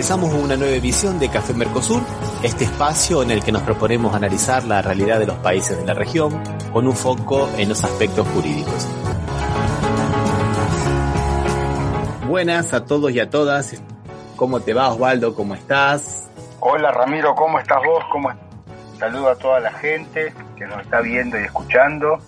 Empezamos una nueva edición de Café Mercosur, este espacio en el que nos proponemos analizar la realidad de los países de la región con un foco en los aspectos jurídicos. Buenas a todos y a todas. ¿Cómo te va Osvaldo? ¿Cómo estás? Hola Ramiro, ¿cómo estás vos? ¿Cómo Saludo a toda la gente que nos está viendo y escuchando.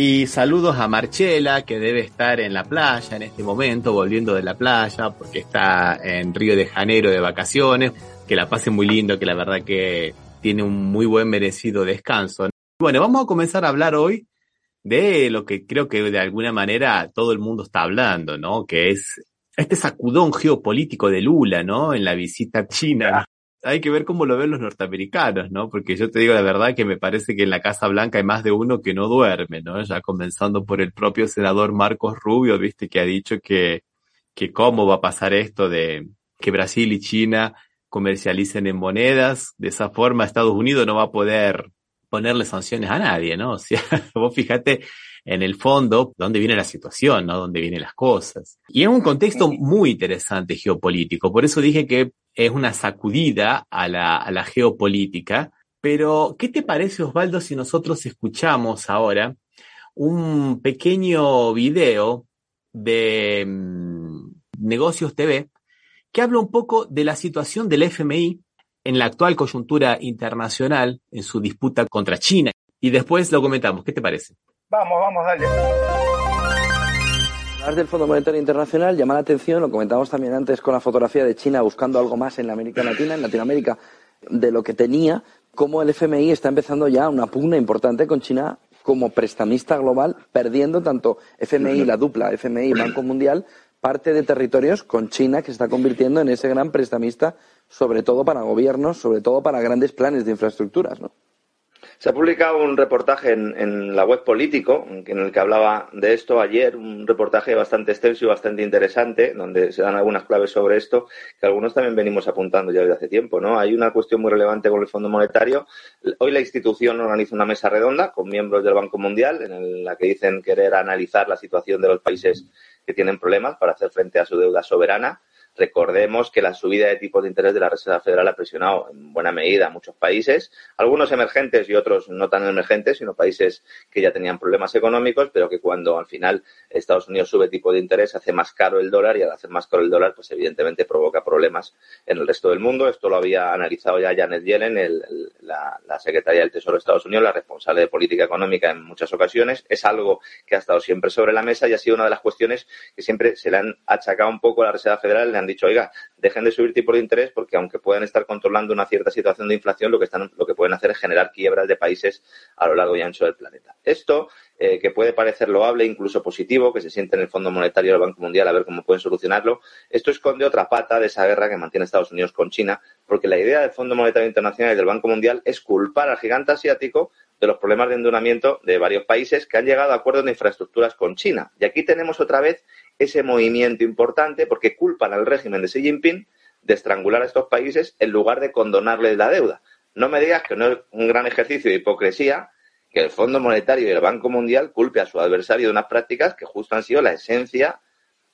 Y saludos a Marchela, que debe estar en la playa en este momento, volviendo de la playa, porque está en Río de Janeiro de vacaciones. Que la pase muy lindo, que la verdad que tiene un muy buen merecido descanso. Bueno, vamos a comenzar a hablar hoy de lo que creo que de alguna manera todo el mundo está hablando, ¿no? Que es este sacudón geopolítico de Lula, ¿no? En la visita a China hay que ver cómo lo ven los norteamericanos, ¿no? Porque yo te digo la verdad que me parece que en la Casa Blanca hay más de uno que no duerme, ¿no? Ya comenzando por el propio senador Marcos Rubio, viste, que ha dicho que, que cómo va a pasar esto de que Brasil y China comercialicen en monedas. De esa forma Estados Unidos no va a poder ponerle sanciones a nadie, ¿no? O sea, vos fíjate en el fondo dónde viene la situación, ¿no? Dónde vienen las cosas. Y es un contexto muy interesante geopolítico. Por eso dije que es una sacudida a la, a la geopolítica. Pero, ¿qué te parece, Osvaldo, si nosotros escuchamos ahora un pequeño video de mm, Negocios TV que habla un poco de la situación del FMI en la actual coyuntura internacional, en su disputa contra China. Y después lo comentamos. ¿Qué te parece? Vamos, vamos, dale. Hablar del Fondo Monetario Internacional llama la atención, lo comentamos también antes con la fotografía de China buscando algo más en la América Latina, en Latinoamérica, de lo que tenía, como el FMI está empezando ya una pugna importante con China como prestamista global, perdiendo tanto FMI, la dupla FMI y Banco Mundial, parte de territorios con China que se está convirtiendo en ese gran prestamista, sobre todo para gobiernos, sobre todo para grandes planes de infraestructuras, ¿no? Se ha publicado un reportaje en, la web Político, en el que hablaba de esto ayer, un reportaje bastante extenso y bastante interesante, donde se dan algunas claves sobre esto, que algunos también venimos apuntando ya desde hace tiempo. ¿no? Hay una cuestión muy relevante con el Fondo Monetario. Hoy la institución organiza una mesa redonda con miembros del Banco Mundial, en la que dicen querer analizar la situación de los países que tienen problemas para hacer frente a su deuda soberana Recordemos que la subida de tipos de interés de la Reserva Federal ha presionado en buena medida a muchos países, algunos emergentes y otros no tan emergentes, sino países que ya tenían problemas económicos, pero que cuando al final Estados Unidos sube tipo de interés hace más caro el dólar y al hacer más caro el dólar, pues evidentemente provoca problemas en el resto del mundo. Esto lo había analizado ya Janet Yellen, la, la secretaria del Tesoro de Estados Unidos, la responsable de política económica en muchas ocasiones. Es algo que ha estado siempre sobre la mesa y ha sido una de las cuestiones que siempre se le han achacado un poco a la Reserva Federal, dicho, oiga, dejen de subir tipos de interés porque aunque puedan estar controlando una cierta situación de inflación, lo que, están, lo que pueden hacer es generar quiebras de países a lo largo y ancho del planeta. Esto, eh, que puede parecer loable, incluso positivo, que se siente en el Fondo Monetario del Banco Mundial a ver cómo pueden solucionarlo, esto esconde otra pata de esa guerra que mantiene Estados Unidos con China, porque la idea del Fondo Monetario Internacional y del Banco Mundial es culpar al gigante asiático de los problemas de endeudamiento de varios países que han llegado a acuerdos de infraestructuras con China. Y aquí tenemos otra vez ese movimiento importante porque culpan al régimen de Xi Jinping de estrangular a estos países en lugar de condonarles la deuda. No me digas que no es un gran ejercicio de hipocresía que el Fondo Monetario y el Banco Mundial culpe a su adversario de unas prácticas que justo han sido la esencia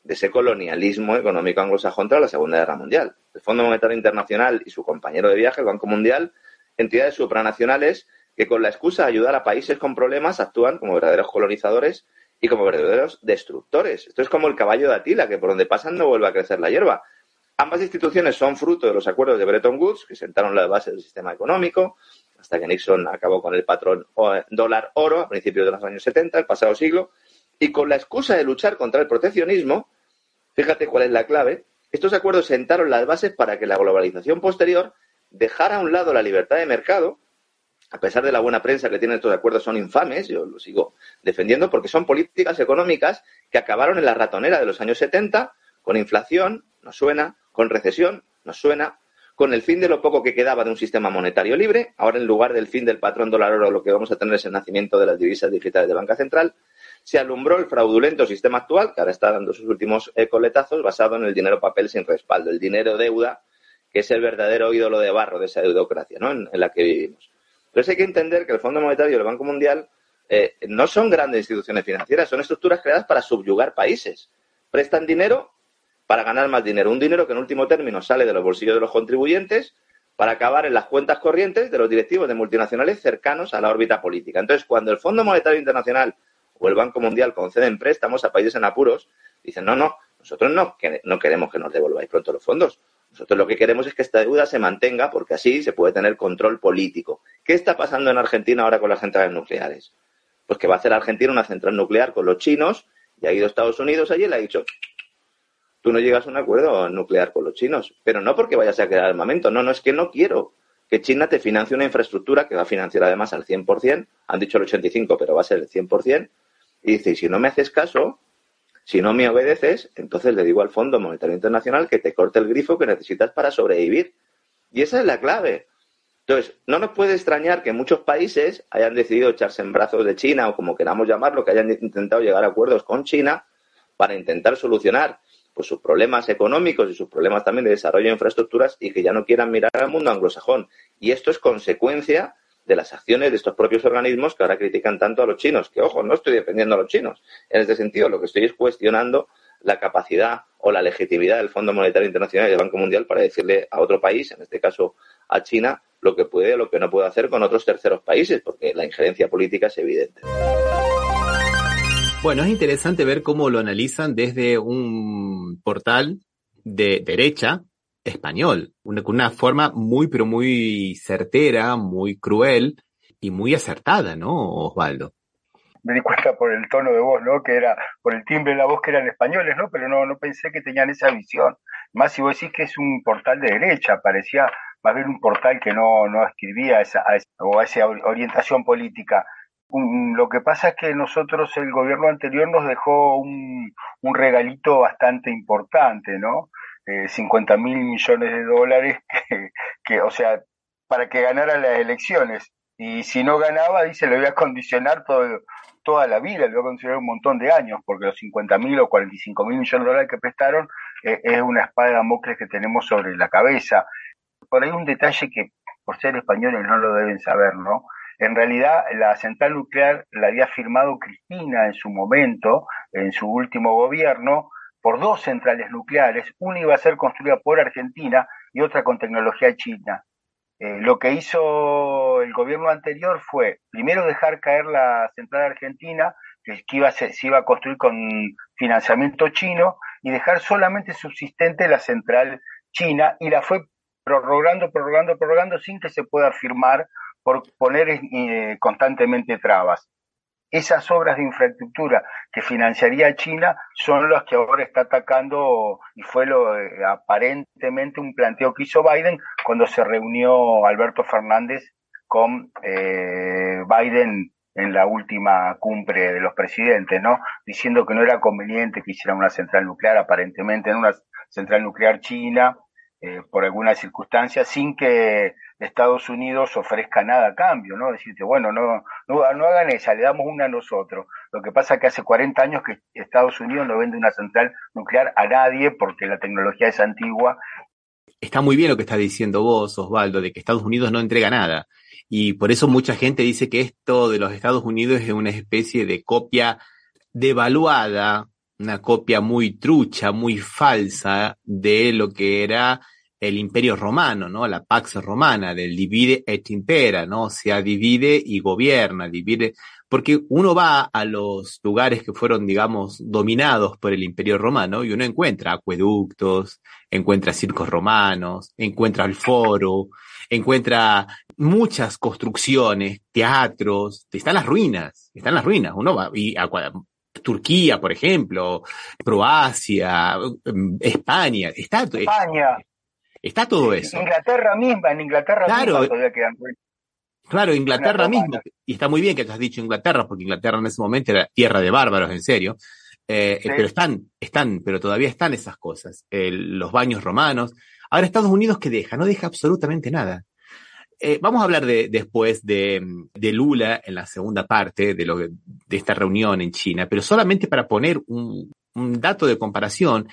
de ese colonialismo económico anglosajón tras la Segunda Guerra Mundial. El Fondo Monetario Internacional y su compañero de viaje, el Banco Mundial, entidades supranacionales que con la excusa de ayudar a países con problemas actúan como verdaderos colonizadores y como verdaderos destructores. Esto es como el caballo de Atila, que por donde pasan no vuelve a crecer la hierba. Ambas instituciones son fruto de los acuerdos de Bretton Woods, que sentaron la base del sistema económico, hasta que Nixon acabó con el patrón dólar-oro a principios de los años 70, el pasado siglo, y con la excusa de luchar contra el proteccionismo, fíjate cuál es la clave, estos acuerdos sentaron las bases para que la globalización posterior dejara a un lado la libertad de mercado a pesar de la buena prensa que tienen estos acuerdos, son infames, yo lo sigo defendiendo, porque son políticas económicas que acabaron en la ratonera de los años 70, con inflación, nos suena, con recesión, nos suena, con el fin de lo poco que quedaba de un sistema monetario libre, ahora en lugar del fin del patrón dólar oro lo que vamos a tener es el nacimiento de las divisas digitales de banca central, se alumbró el fraudulento sistema actual, que ahora está dando sus últimos coletazos, basado en el dinero papel sin respaldo, el dinero deuda, que es el verdadero ídolo de barro de esa deudocracia ¿no? en la que vivimos. Entonces hay que entender que el Fondo Monetario y el Banco Mundial eh, no son grandes instituciones financieras, son estructuras creadas para subyugar países. Prestan dinero para ganar más dinero, un dinero que en último término sale de los bolsillos de los contribuyentes para acabar en las cuentas corrientes de los directivos de multinacionales cercanos a la órbita política. Entonces, cuando el Fondo Monetario Internacional o el Banco Mundial conceden préstamos a países en apuros, dicen, no, no, nosotros no, no queremos que nos devolváis pronto los fondos. Nosotros lo que queremos es que esta deuda se mantenga porque así se puede tener control político. ¿Qué está pasando en Argentina ahora con las centrales nucleares? Pues que va a hacer Argentina una central nuclear con los chinos y ha ido Estados Unidos allí y le ha dicho, tú no llegas a un acuerdo nuclear con los chinos, pero no porque vayas a crear armamento, no, no es que no quiero que China te financie una infraestructura que va a financiar además al 100%, han dicho el 85%, pero va a ser el 100%, y dice, si no me haces caso, si no me obedeces, entonces le digo al Fondo Monetario Internacional que te corte el grifo que necesitas para sobrevivir. Y esa es la clave. Entonces, no nos puede extrañar que muchos países hayan decidido echarse en brazos de China o como queramos llamarlo, que hayan intentado llegar a acuerdos con China para intentar solucionar pues, sus problemas económicos y sus problemas también de desarrollo de infraestructuras y que ya no quieran mirar al mundo anglosajón. Y esto es consecuencia de las acciones de estos propios organismos que ahora critican tanto a los chinos. Que, ojo, no estoy defendiendo a los chinos. En este sentido, lo que estoy es cuestionando la capacidad o la legitimidad del Fondo Monetario Internacional y del Banco Mundial para decirle a otro país, en este caso a China, lo que puede o lo que no puede hacer con otros terceros países, porque la injerencia política es evidente. Bueno, es interesante ver cómo lo analizan desde un portal de derecha español, una, una forma muy, pero muy certera, muy cruel y muy acertada, ¿no, Osvaldo? Me di cuenta por el tono de voz, ¿no? Que era, por el timbre de la voz que eran españoles, ¿no? Pero no, no pensé que tenían esa visión. Más si vos decís que es un portal de derecha, parecía más bien un portal que no, no escribía esa, a esa, o a esa orientación política. lo que pasa es que nosotros, el gobierno anterior nos dejó un, un regalito bastante importante, ¿no? Eh, 50 mil millones de dólares, que, o sea, para que ganara las elecciones. Y si no ganaba, dice, le voy a condicionar todo, toda la vida, le voy a condicionar un montón de años, porque los 50 mil o 45 mil millones de dólares que prestaron eh, es una espada de Damocles que tenemos sobre la cabeza. Por ahí un detalle que, por ser españoles, no lo deben saber, ¿no? En realidad, la central nuclear la había firmado Cristina en su momento, en su último gobierno, por dos centrales nucleares, una iba a ser construida por Argentina y otra con tecnología china. Eh, lo que hizo el gobierno anterior fue primero dejar caer la central argentina, que, iba se, iba a construir con financiamiento chino, y dejar solamente subsistente la central china, y la fue prorrogando, prorrogando, prorrogando sin que se pueda firmar por poner eh, constantemente trabas esas obras de infraestructura que financiaría China son las que ahora está atacando y fue lo eh, aparentemente un planteo que hizo Biden cuando se reunió Alberto Fernández con eh, Biden en la última cumbre de los presidentes, ¿no? Diciendo que no era conveniente que hicieran una central nuclear, aparentemente en una central nuclear china, eh, por alguna circunstancia, sin que Estados Unidos ofrezca nada a cambio, ¿no? Decirte, bueno, no, no, no hagan esa, le damos una a nosotros. Lo que pasa es que hace 40 años que Estados Unidos no vende una central nuclear a nadie porque la tecnología es antigua. Está muy bien lo que está diciendo vos, Osvaldo, de que Estados Unidos no entrega nada. Y por eso mucha gente dice que esto de los Estados Unidos es una especie de copia devaluada, una copia muy trucha, muy falsa de lo que era el imperio romano, ¿no? La Pax Romana, del divide et impera, ¿no? O sea, divide y gobierna, divide, porque uno va a los lugares que fueron, digamos, dominados por el imperio romano y uno encuentra acueductos, encuentra circos romanos, encuentra el foro, encuentra muchas construcciones, teatros, están las ruinas, están las ruinas, uno va y a, Turquía, por ejemplo, Croacia, España, está España. Está todo eso. Inglaterra misma, en Inglaterra claro, misma todavía quedan Claro, Inglaterra mismo, y está muy bien que hayas dicho Inglaterra, porque Inglaterra en ese momento era tierra de bárbaros, en serio. Eh, pero están, están, pero todavía están esas cosas. los baños romanos. Ahora Estados Unidos, ¿qué deja? No deja absolutamente nada. Eh, vamos a hablar de, después de, Lula en la segunda parte de, lo, de esta reunión en China, pero solamente para poner un, un dato de comparación,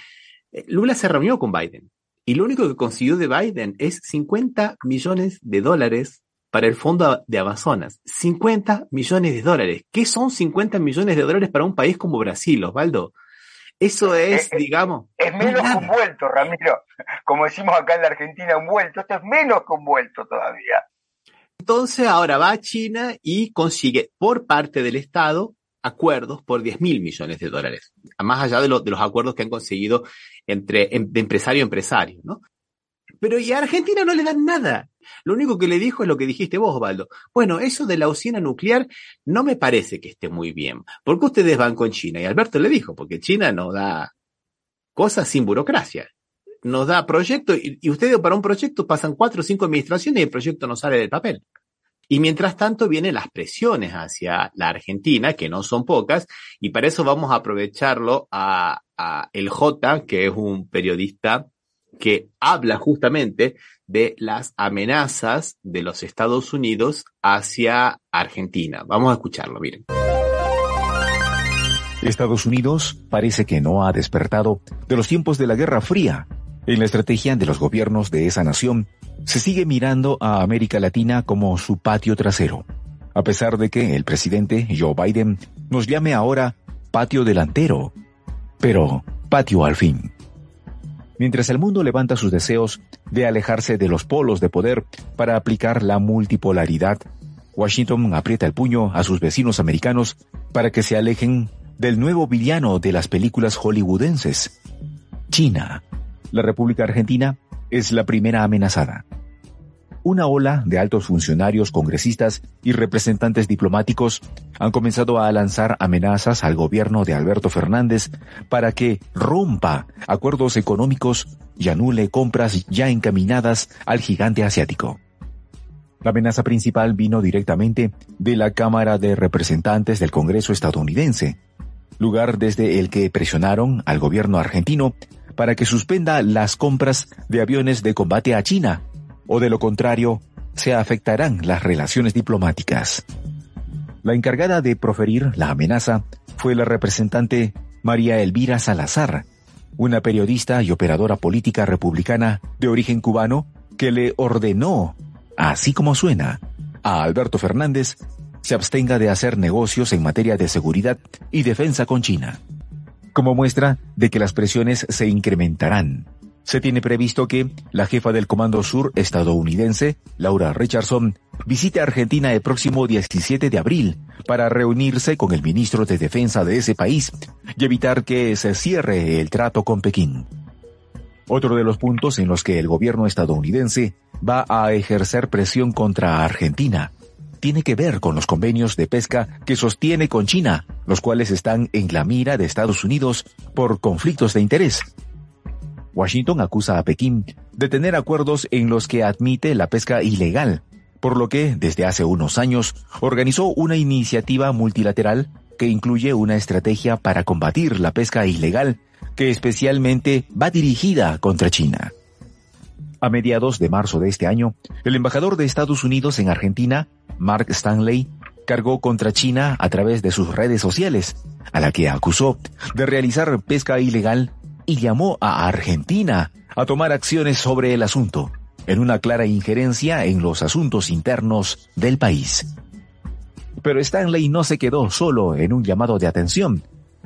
eh, Lula se reunió con Biden y lo único que consiguió de Biden es 50 millones de dólares para el fondo de Amazonas. 50 millones de dólares. ¿Qué son 50 millones de dólares para un país como Brasil, Osvaldo? Eso es, digamos. Es menos que un vuelto, Ramiro. Como decimos acá en la Argentina, un vuelto. Esto es menos que un vuelto todavía. Entonces ahora va a China y consigue por parte del Estado acuerdos por 10 mil millones de dólares, más allá de, de, los acuerdos que han conseguido entre em, empresario a empresario, ¿no? Pero y a Argentina no le dan nada. Lo único que le dijo es lo que dijiste vos, Osvaldo. Bueno, eso de la usina nuclear no me parece que esté muy bien. ¿Por qué ustedes van con China? Y Alberto le dijo, porque China no da cosas sin burocracia. Nos da proyectos y ustedes para un proyecto pasan cuatro o cinco administraciones y el proyecto no sale del papel. Y mientras tanto vienen las presiones hacia la Argentina, que no son pocas, y para eso vamos a aprovecharlo a, a el J, que es un periodista que habla justamente de las amenazas de los Estados Unidos hacia Argentina. Vamos a escucharlo, miren. Estados Unidos parece que no ha despertado de los tiempos de la Guerra Fría. En la estrategia de los gobiernos de esa nación, se sigue mirando a América Latina como su patio trasero, a pesar de que el presidente Joe Biden nos llame ahora patio delantero, pero patio al fin mientras el mundo levanta sus deseos de alejarse de los polos de poder para aplicar la multipolaridad, Washington aprieta el puño a sus vecinos americanos para que se alejen del nuevo villano de las películas hollywoodenses, China. La República Argentina es la primera amenazada una ola de altos funcionarios, congresistas y representantes diplomáticos han comenzado a lanzar amenazas al gobierno de Alberto Fernández para que rompa acuerdos económicos y anule compras ya encaminadas al gigante asiático. La amenaza principal vino directamente de la Cámara de Representantes del Congreso estadounidense, lugar desde el que presionaron al gobierno argentino para que suspenda las compras de aviones de combate a China o de lo contrario, se afectarán las relaciones diplomáticas. La encargada de proferir la amenaza fue la representante María Elvira Salazar, una periodista y operadora política republicana de origen cubano que le ordenó, así como suena, a Alberto Fernández se abstenga de hacer negocios en materia de seguridad y defensa con China, como muestra de que las presiones se incrementarán se tiene previsto que la jefa del Comando Sur estadounidense, Laura Richardson, visite Argentina el próximo 17 de abril para reunirse con el ministro de Defensa de ese país y evitar que se cierre el trato con Pekín. Otro de los puntos en los que el gobierno estadounidense va a ejercer presión contra Argentina tiene que ver con los convenios de pesca que sostiene con China, los cuales están en la mira de Estados Unidos por conflictos de interés. Washington acusa a Pekín de tener acuerdos en los que admite la pesca ilegal, por lo que desde hace unos años organizó una iniciativa multilateral que incluye una estrategia para combatir la pesca ilegal que especialmente va dirigida contra China. A mediados de marzo de este año, el embajador de Estados Unidos en Argentina, Mark Stanley, cargó contra China a través de sus redes sociales, a la que acusó de realizar pesca ilegal y llamó a Argentina a tomar acciones sobre el asunto, en una clara injerencia en los asuntos internos del país. Pero Stanley no se quedó solo en un llamado de atención,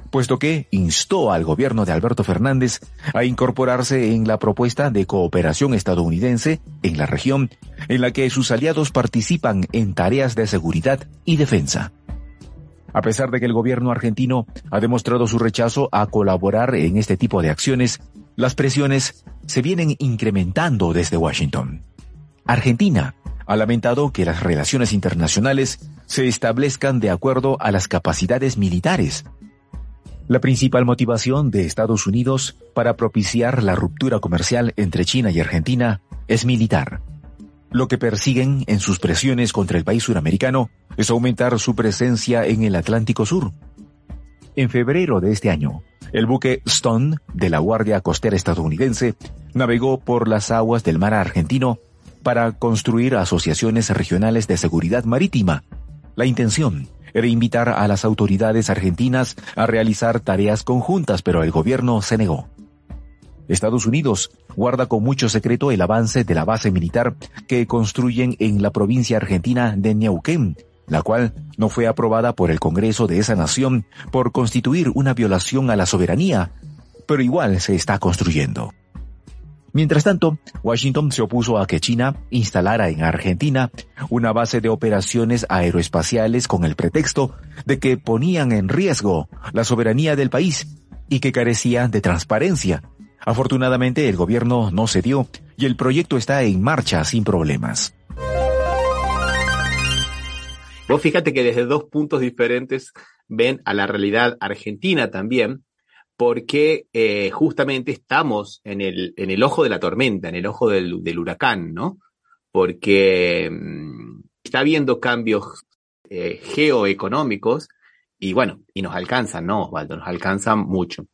puesto que instó al gobierno de Alberto Fernández a incorporarse en la propuesta de cooperación estadounidense en la región en la que sus aliados participan en tareas de seguridad y defensa. A pesar de que el gobierno argentino ha demostrado su rechazo a colaborar en este tipo de acciones, las presiones se vienen incrementando desde Washington. Argentina ha lamentado que las relaciones internacionales se establezcan de acuerdo a las capacidades militares. La principal motivación de Estados Unidos para propiciar la ruptura comercial entre China y Argentina es militar. Lo que persiguen en sus presiones contra el país suramericano es aumentar su presencia en el Atlántico Sur. En febrero de este año, el buque Stone de la Guardia Costera estadounidense navegó por las aguas del mar argentino para construir asociaciones regionales de seguridad marítima. La intención era invitar a las autoridades argentinas a realizar tareas conjuntas, pero el gobierno se negó. Estados Unidos guarda con mucho secreto el avance de la base militar que construyen en la provincia argentina de Neuquén, la cual no fue aprobada por el Congreso de esa nación por constituir una violación a la soberanía, pero igual se está construyendo. Mientras tanto, Washington se opuso a que China instalara en Argentina una base de operaciones aeroespaciales con el pretexto de que ponían en riesgo la soberanía del país y que carecía de transparencia. Afortunadamente el gobierno no cedió y el proyecto está en marcha sin problemas. Vos fíjate que desde dos puntos diferentes ven a la realidad argentina también, porque eh, justamente estamos en el, en el ojo de la tormenta, en el ojo del, huracán, ¿no? Porque mm, está habiendo cambios eh, geoeconómicos y bueno, y nos alcanzan, ¿no, Osvaldo? Nos alcanzan mucho.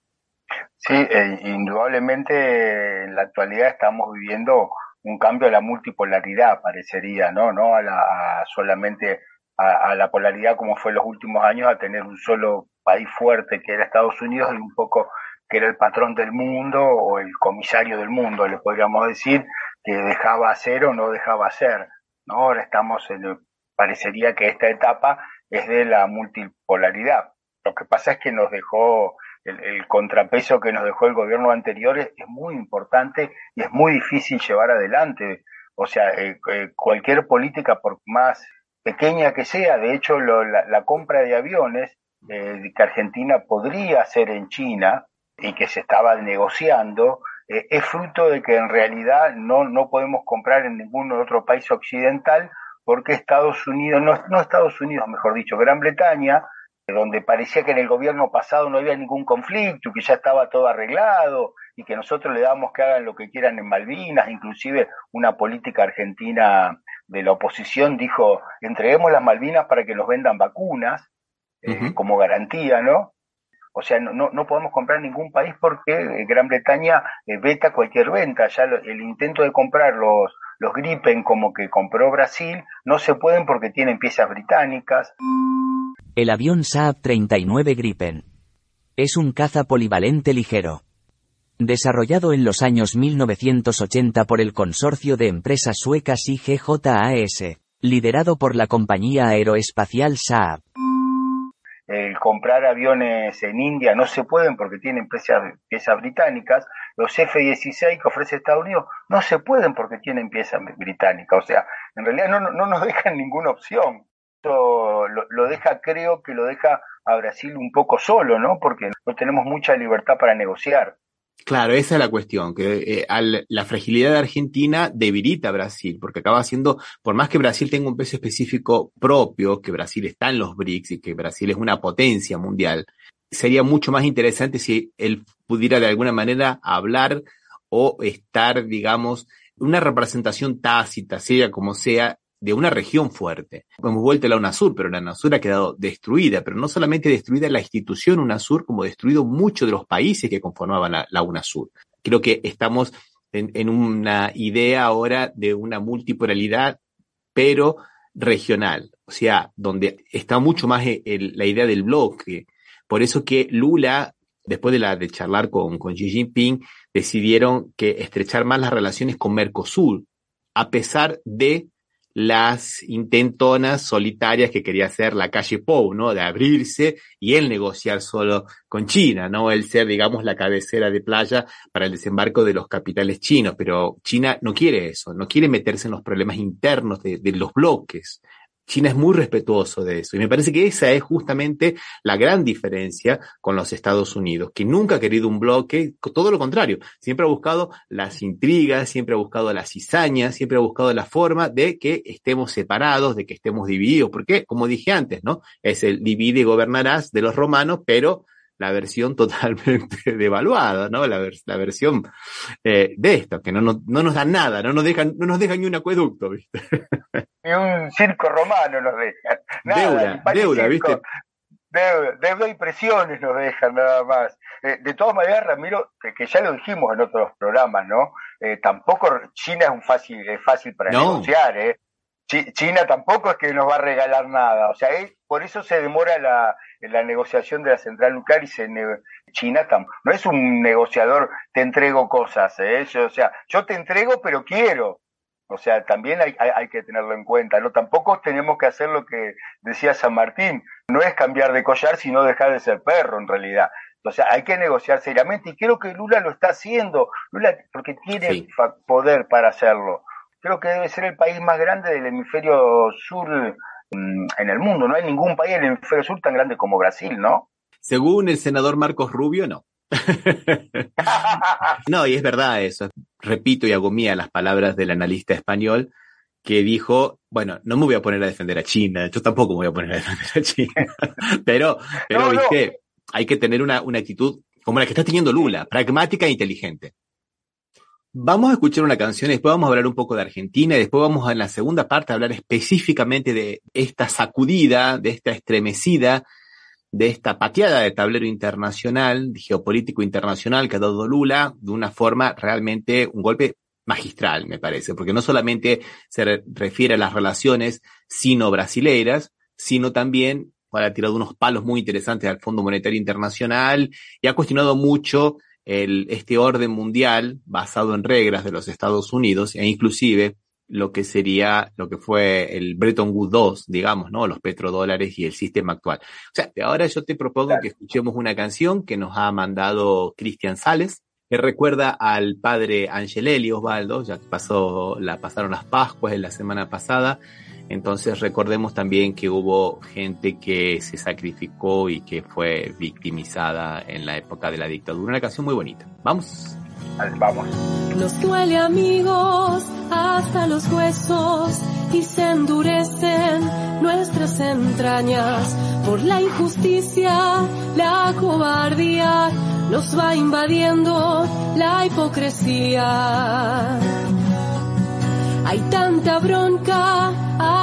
Sí, eh, indudablemente en la actualidad estamos viviendo un cambio a la multipolaridad, parecería, ¿no? No a, la, a solamente a, a, la polaridad como fue en los últimos años, a tener un solo país fuerte que era Estados Unidos y un poco que era el patrón del mundo o el comisario del mundo, le podríamos decir, que dejaba hacer o no dejaba hacer. ¿no? Ahora estamos en, parecería que esta etapa es de la multipolaridad. Lo que pasa es que nos dejó el, contrapeso que nos dejó el gobierno anterior es, muy importante y es muy difícil llevar adelante. O sea, eh, eh, cualquier política, por más pequeña que sea, de hecho la, compra de aviones eh, que Argentina podría hacer en China y que se estaba negociando, eh, es fruto de que en realidad no, no podemos comprar en ningún otro país occidental porque Estados Unidos, no, no Estados Unidos, mejor dicho, Gran Bretaña, donde parecía que en el gobierno pasado no había ningún conflicto, que ya estaba todo arreglado y que nosotros le damos que hagan lo que quieran en Malvinas, inclusive una política argentina de la oposición dijo, entreguemos las Malvinas para que nos vendan vacunas, eh, uh -huh. como garantía, ¿no? O sea, no, no podemos comprar ningún país porque Gran Bretaña eh, veta cualquier venta. Ya lo, el intento de comprar los, los Gripen como que compró Brasil no se pueden porque tienen piezas británicas. El avión Saab 39 Gripen. Es un caza polivalente ligero. Desarrollado en los años 1980 por el consorcio de empresas suecas IGJAS, liderado por la compañía aeroespacial Saab el comprar aviones en India no se pueden porque tienen piezas, británicas, los F-16 que ofrece Estados Unidos no se pueden porque tienen piezas británicas, o sea, en realidad no, no nos dejan ninguna opción. Esto lo, deja, creo que lo deja a Brasil un poco solo, ¿no? Porque no tenemos mucha libertad para negociar. Claro, esa es la cuestión, que eh, al, la fragilidad de Argentina debilita a Brasil, porque acaba siendo, por más que Brasil tenga un peso específico propio, que Brasil está en los BRICS y que Brasil es una potencia mundial, sería mucho más interesante si él pudiera de alguna manera hablar o estar, digamos, una representación tácita, sea como sea, de una región fuerte. Hemos vuelto a la UNASUR, pero la UNASUR ha quedado destruida, pero no solamente destruida la institución UNASUR, como destruido muchos de los países que conformaban la, UNASUR. Creo que estamos en, una idea ahora de una multipolaridad, pero regional, o sea, donde está mucho más el, la idea del bloque. Por eso que Lula, después de la de charlar con, con Xi Jinping, decidieron que estrechar más las relaciones con Mercosur, a pesar de las intentonas solitarias que quería hacer la calle Pou, ¿no? De abrirse y él negociar solo con China, ¿no? Él ser, digamos, la cabecera de playa para el desembarco de los capitales chinos, pero China no quiere eso, no quiere meterse en los problemas internos de, de los bloques. China es muy respetuoso de eso. Y me parece que esa es justamente la gran diferencia con los Estados Unidos, que nunca ha querido un bloque, todo lo contrario, siempre ha buscado las intrigas, siempre ha buscado las cizañas, siempre ha buscado la forma de que estemos separados, de que estemos divididos, porque, como dije antes, ¿no? Es el divide y gobernarás de los romanos, pero la versión totalmente devaluada, ¿no? La, la versión eh, de esto, que no, no, no, nos dan nada, no nos dejan, no nos dejan ni un acueducto, ¿viste? Ni un circo romano nos dejan. deuda, deuda, ¿viste? Deuda, deuda y presiones nos dejan nada más. Eh, de todas maneras, Ramiro, que, ya lo dijimos en otros programas, ¿no? Eh, tampoco China es un fácil, es fácil para negociar, ¿eh? China tampoco es que nos va a regalar nada, o sea, por eso se demora la, la negociación de la central nuclear y se China no es un negociador, te entrego cosas, ¿eh? o sea, yo te entrego pero quiero, o sea, también hay, hay, que tenerlo en cuenta, ¿no? Tampoco tenemos que hacer lo que decía San Martín, no es cambiar de collar, sino dejar de ser perro en realidad. O sea, hay que negociar seriamente y creo que Lula lo está haciendo, Lula porque tiene poder para hacerlo creo que debe ser el país más grande del hemisferio sur en el mundo. No hay ningún país en el hemisferio sur tan grande como Brasil, ¿no? Según el senador Marcos Rubio, no. no, y es verdad eso. Repito y hago mía las palabras del analista español que dijo, bueno, no me voy a poner a defender a China, yo tampoco me voy a poner a defender a China, pero, pero viste, hay que tener una, una actitud como la que está teniendo Lula, pragmática e inteligente. Vamos a escuchar una canción y después vamos a hablar un poco de Argentina y después vamos a en la segunda parte a hablar específicamente de esta sacudida, de esta estremecida, de esta pateada de tablero internacional, geopolítico internacional que ha dado Lula de una forma realmente un golpe magistral, me parece, porque no solamente se refiere a las relaciones sino-brasileiras, sino también ha tirado unos palos muy interesantes al Fondo Monetario Internacional y ha cuestionado mucho el, este orden mundial basado en reglas de los Estados Unidos e inclusive lo que sería lo que fue el Bretton Woods 2, digamos, ¿no? Los petrodólares y el sistema actual. O sea, ahora yo te propongo que escuchemos una canción que nos ha mandado Cristian Sales, que recuerda al padre Angelelli Osvaldo, ya que pasó, la, pasaron las Pascuas en la semana pasada, entonces recordemos también que hubo gente que se sacrificó y que fue victimizada en la época de la dictadura. Una canción muy bonita. Vamos. Vamos. Nos duele amigos hasta los huesos y se endurecen nuestras entrañas por la injusticia, la cobardía, nos va invadiendo la hipocresía. Hay tanta bronca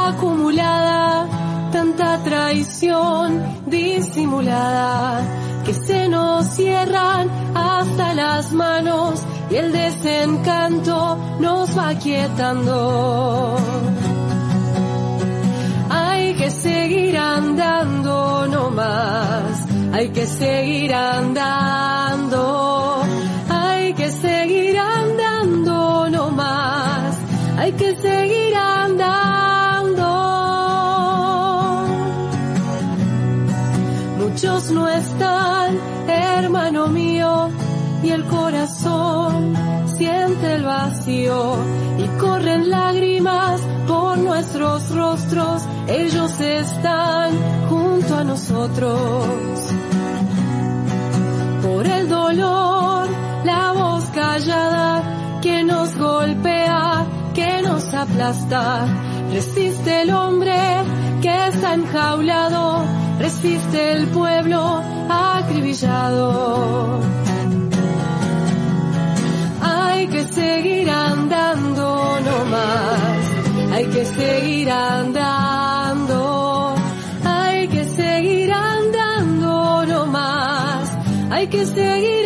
acumulada, tanta traición disimulada, que se nos cierran hasta las manos y el desencanto nos va quietando. Hay que seguir andando no más, hay que seguir andando, no están, hermano mío, y el corazón siente el vacío y corren lágrimas por nuestros rostros, ellos están junto a nosotros. Por el dolor, la voz callada que nos golpea, que nos aplasta, resiste el hombre que está enjaulado resiste el pueblo acribillado. Hay que seguir andando no más, hay que seguir andando, hay que seguir andando no más, hay que seguir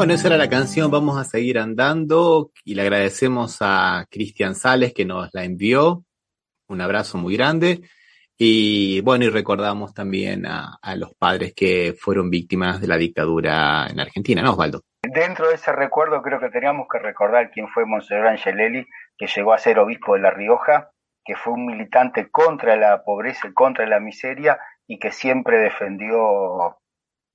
Bueno, esa era la canción, vamos a seguir andando y le agradecemos a Cristian Sales que nos la envió. Un abrazo muy grande. Y bueno, y recordamos también a, los padres que fueron víctimas de la dictadura en Argentina, ¿no, Osvaldo? Dentro de ese recuerdo creo que teníamos que recordar quién fue Monseñor Angelelli, que llegó a ser obispo de La Rioja, que fue un militante contra la pobreza y contra la miseria y que siempre defendió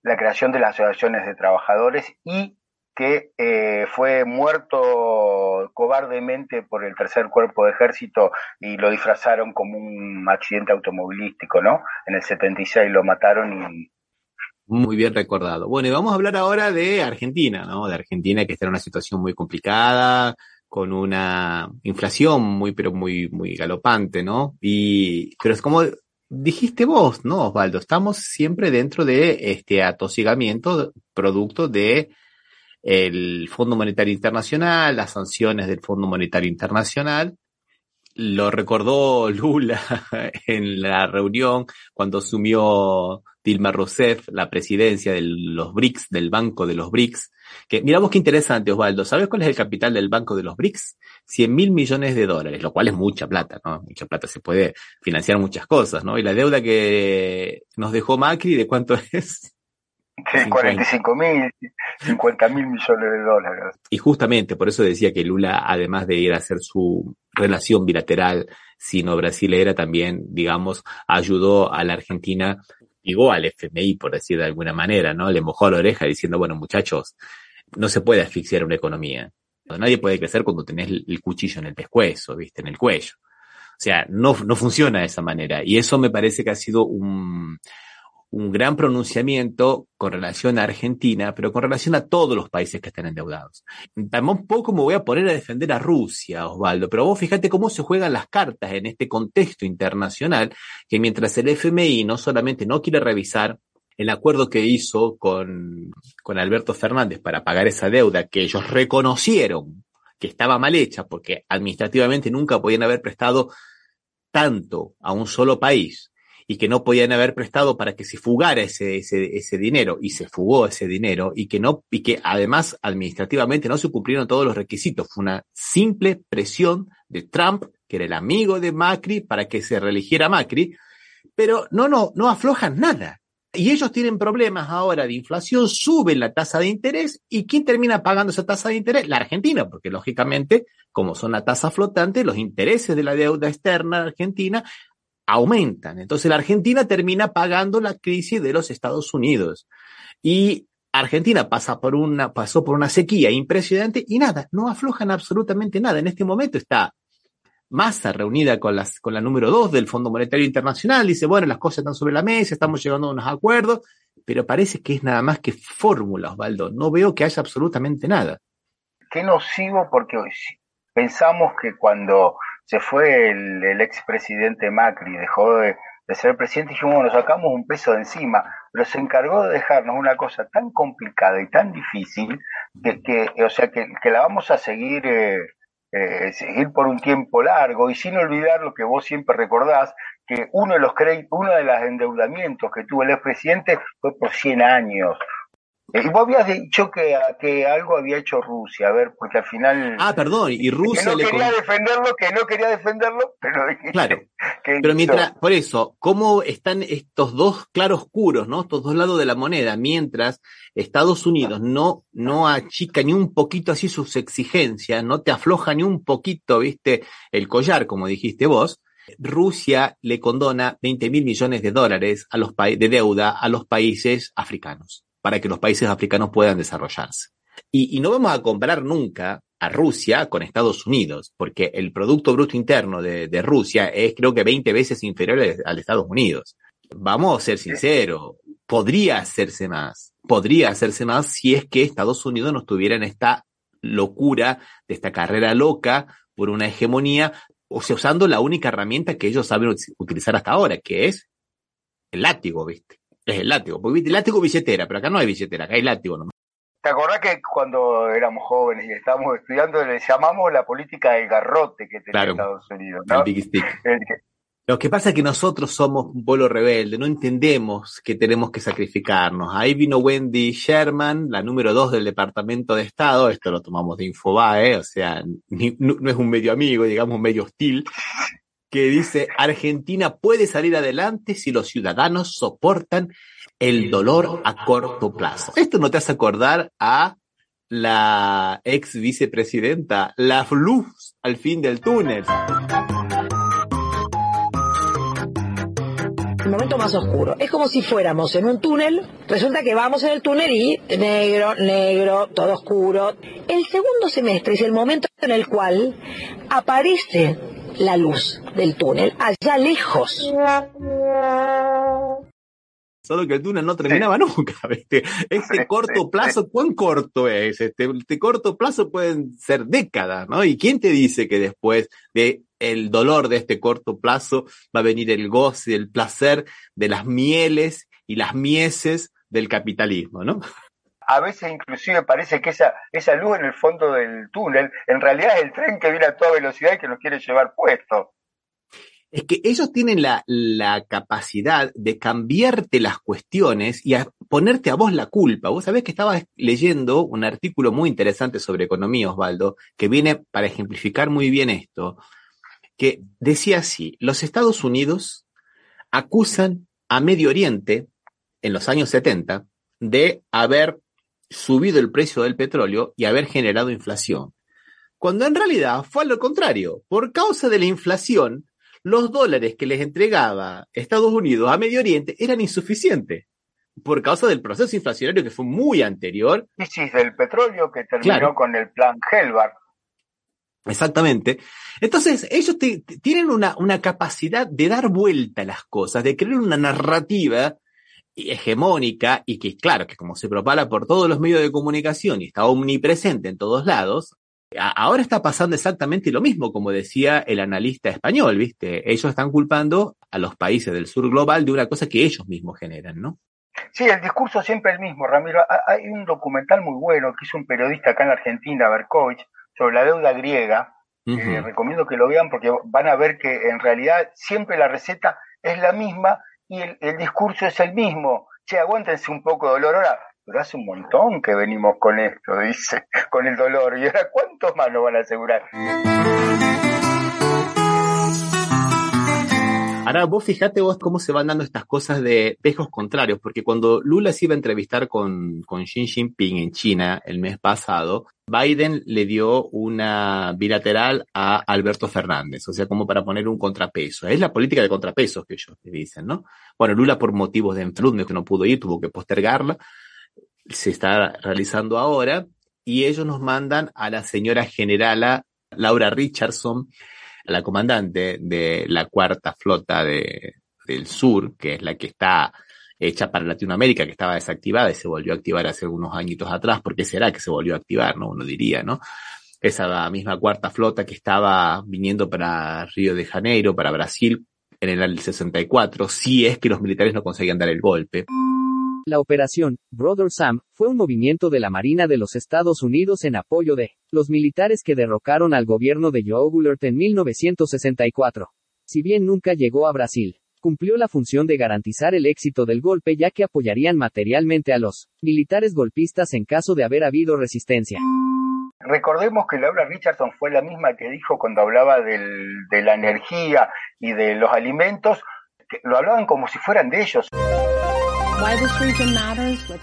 la creación de las asociaciones de trabajadores y que eh, fue muerto cobardemente por el tercer cuerpo de ejército y lo disfrazaron como un accidente automovilístico, ¿no? En el 76 lo mataron y... Muy bien recordado. Bueno, y vamos a hablar ahora de Argentina, ¿no? De Argentina que está en una situación muy complicada, con una inflación muy, pero muy, muy galopante, ¿no? Y, pero es como dijiste vos, ¿no, Osvaldo? Estamos siempre dentro de este atosigamiento producto de el Fondo Monetario Internacional, las sanciones del Fondo Monetario Internacional. Lo recordó Lula en la reunión cuando asumió Dilma Rousseff la presidencia de los BRICS, del Banco de los BRICS. Que miramos qué interesante, Osvaldo. ¿Sabes cuál es el capital del Banco de los BRICS? 100 mil millones de dólares, lo cual es mucha plata, ¿no? Mucha plata se puede financiar muchas cosas, ¿no? Y la deuda que nos dejó Macri, ¿de cuánto es? Sí, 45 mil, 50 mil millones de dólares. Y justamente por eso decía que Lula, además de ir a hacer su relación bilateral sino-brasilera, también, digamos, ayudó a la Argentina, llegó al FMI, por decir de alguna manera, ¿no? Le mojó la oreja diciendo, bueno, muchachos, no se puede asfixiar una economía. Nadie puede crecer cuando tenés el cuchillo en el pescuezo, ¿viste? En el cuello. O sea, no, no funciona de esa manera. Y eso me parece que ha sido un, un gran pronunciamiento con relación a Argentina, pero con relación a todos los países que están endeudados. Tampoco me voy a poner a defender a Rusia, Osvaldo, pero vos fíjate cómo se juegan las cartas en este contexto internacional, que mientras el FMI no solamente no quiere revisar el acuerdo que hizo con, con Alberto Fernández para pagar esa deuda que ellos reconocieron que estaba mal hecha porque administrativamente nunca podían haber prestado tanto a un solo país y que no podían haber prestado para que se fugara ese, ese, ese dinero y se fugó ese dinero y que no, y que además administrativamente no se cumplieron todos los requisitos. Fue una simple presión de Trump, que era el amigo de Macri, para que se reeligiera Macri, pero no, no, no aflojan nada. Y ellos tienen problemas ahora de inflación, suben la tasa de interés y ¿quién termina pagando esa tasa de interés? La Argentina, porque lógicamente, como son la tasa flotante, los intereses de la deuda externa argentina aumentan. Entonces la Argentina termina pagando la crisis de los Estados Unidos. Y Argentina pasa por una, pasó por una sequía impresionante y nada, no aflojan absolutamente nada. En este momento está Massa reunida con, las, con la número dos del Fondo Monetario Internacional, dice, bueno, las cosas están sobre la mesa, estamos llegando a unos acuerdos, pero parece que es nada más que fórmula, Osvaldo. No veo que haya absolutamente nada. Qué nocivo porque pensamos que cuando se fue el, el expresidente Macri, dejó de, ser presidente, y dijimos, bueno, sacamos un peso de encima, pero se encargó de dejarnos una cosa tan complicada y tan difícil que, que o sea, que, que la vamos a seguir, eh, eh, seguir por un tiempo largo y sin olvidar lo que vos siempre recordás, que uno de los uno de los endeudamientos que tuvo el expresidente fue por 100 años. Y vos habías dicho que, que algo había hecho Rusia, a ver, porque al final... Ah, perdón, y Rusia... Que no quería defenderlo, que no quería defenderlo, pero... Claro, pero mientras, por eso, ¿cómo están estos dos claroscuros, ¿no? Estos dos lados de la moneda, mientras Estados Unidos no, no achica ni un poquito así sus exigencias, no te afloja ni un poquito, viste, el collar, como dijiste vos, Rusia le condona 20 mil millones de dólares a los de deuda a los países africanos para que los países africanos puedan desarrollarse. Y, no vamos a comparar nunca a Rusia con Estados Unidos, porque el Producto Bruto Interno de, Rusia es creo que 20 veces inferior al de Estados Unidos. Vamos a ser sinceros, podría hacerse más, podría hacerse más si es que Estados Unidos no estuviera en esta locura, de esta carrera loca por una hegemonía, o sea, usando la única herramienta que ellos saben utilizar hasta ahora, que es el látigo, ¿viste? Es el látigo, porque el látigo billetera, pero acá no hay billetera, acá hay látigo nomás. ¿Te acordás que cuando éramos jóvenes y estábamos estudiando le llamamos la política del garrote que tenía Estados Unidos? ¿no? El big stick. Lo que pasa es que nosotros somos un pueblo rebelde, no entendemos que tenemos que sacrificarnos. Ahí vino Wendy Sherman, la número dos del Departamento de Estado, esto lo tomamos de Infobae, o sea, no, es un medio amigo, digamos un medio hostil, que dice, Argentina puede salir adelante si los ciudadanos soportan el dolor a corto plazo. Esto no te hace acordar a la ex vicepresidenta, la luz al fin del túnel. El momento más oscuro. Es como si fuéramos en un túnel, resulta que vamos en el túnel y negro, negro, todo oscuro. El segundo semestre es el momento en el cual aparece la luz del túnel allá lejos. Solo que el túnel no terminaba nunca, ¿viste? Este corto plazo, ¿cuán corto es? Este, este corto plazo pueden ser décadas, ¿no? ¿Y quién te dice que después de el dolor de este corto plazo va a venir el goce, el placer de las mieles y las mieses del capitalismo, ¿no? A veces inclusive parece que esa, esa luz en el fondo del túnel en realidad es el tren que viene a toda velocidad y que nos quiere llevar puesto. Es que ellos tienen la, la capacidad de cambiarte las cuestiones y a ponerte a vos la culpa. Vos sabés que estaba leyendo un artículo muy interesante sobre economía, Osvaldo, que viene para ejemplificar muy bien esto, que decía así, los Estados Unidos acusan a Medio Oriente en los años 70 de haber subido el precio del petróleo y haber generado inflación. Cuando en realidad fue a lo contrario. Por causa de la inflación, los dólares que les entregaba Estados Unidos a Medio Oriente eran insuficientes. Por causa del proceso inflacionario que fue muy anterior. Crisis del petróleo que terminó con el plan Helvar. Exactamente. Entonces, ellos tienen una, una capacidad de dar vuelta a las cosas, de crear una narrativa hegemónica y que, claro, que como se propala por todos los medios de comunicación y está omnipresente en todos lados, ahora está pasando exactamente lo mismo, como decía el analista español, ¿viste? Ellos están culpando a los países del sur global de una cosa que ellos mismos generan, ¿no? Sí, el discurso siempre el mismo, Ramiro. Hay un documental muy bueno que hizo un periodista acá en la Argentina, Berkovich, sobre la deuda griega. recomiendo que lo vean porque van a ver que en realidad siempre la receta es la misma y el, discurso es el mismo. Che, aguántense un poco de dolor. Ahora, pero hace un montón que venimos con esto, dice, con el dolor. ¿Y ahora cuántos más nos van a asegurar? Ahora vos fijate vos cómo se van dando estas cosas de pejos contrarios, porque cuando Lula se iba a entrevistar con, con Xi Jinping en China el mes pasado, Biden le dio una bilateral a Alberto Fernández, o sea, como para poner un contrapeso. Es la política de contrapesos que ellos dicen, ¿no? Bueno, Lula por motivos de enfermedad que no pudo ir, tuvo que postergarla, se está realizando ahora, y ellos nos mandan a la señora generala Laura Richardson, la comandante de la cuarta flota de, del sur, que es la que está hecha para Latinoamérica, que estaba desactivada y se volvió a activar hace algunos añitos atrás, ¿por qué será que se volvió a activar? ¿no? Uno diría, ¿no? Esa misma cuarta flota que estaba viniendo para Río de Janeiro, para Brasil, en el 64, si es que los militares no conseguían dar el golpe. La operación Brother Sam fue un movimiento de la Marina de los Estados Unidos en apoyo de los militares que derrocaron al gobierno de Joe Goulart en 1964. Si bien nunca llegó a Brasil, cumplió la función de garantizar el éxito del golpe ya que apoyarían materialmente a los militares golpistas en caso de haber habido resistencia. Recordemos que Laura Richardson fue la misma que dijo cuando hablaba de la energía y de los alimentos, lo hablaban como si fueran de ellos.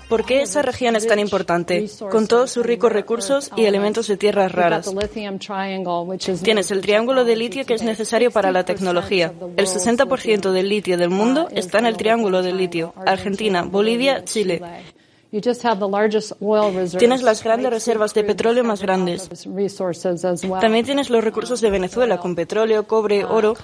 ¿Por qué esa región es tan importante? Con todos sus ricos recursos y elementos de tierras raras. Tienes el triángulo de litio que es necesario para la tecnología. El 60% del litio del mundo está en el triángulo de litio. Argentina, Bolivia, Chile. Tienes las grandes reservas de petróleo más grandes. También tienes los recursos de Venezuela con petróleo, cobre, oro.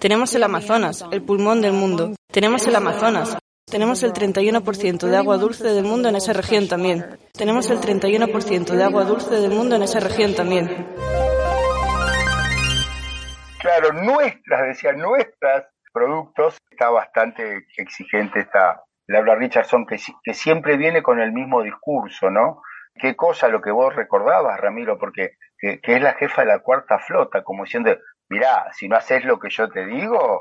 Tenemos el Amazonas, el pulmón del mundo. Tenemos el Amazonas, tenemos el 31% de agua dulce del mundo en esa región también. Tenemos el 31% de agua dulce del mundo en esa región también. Claro, nuestras, decía, nuestras productos. Está bastante exigente esta Laura Richardson, que, que siempre viene con el mismo discurso, ¿no? Qué cosa lo que vos recordabas, Ramiro, porque que, es la jefa de la cuarta flota, como diciendo, mirá, si no haces lo que yo te digo,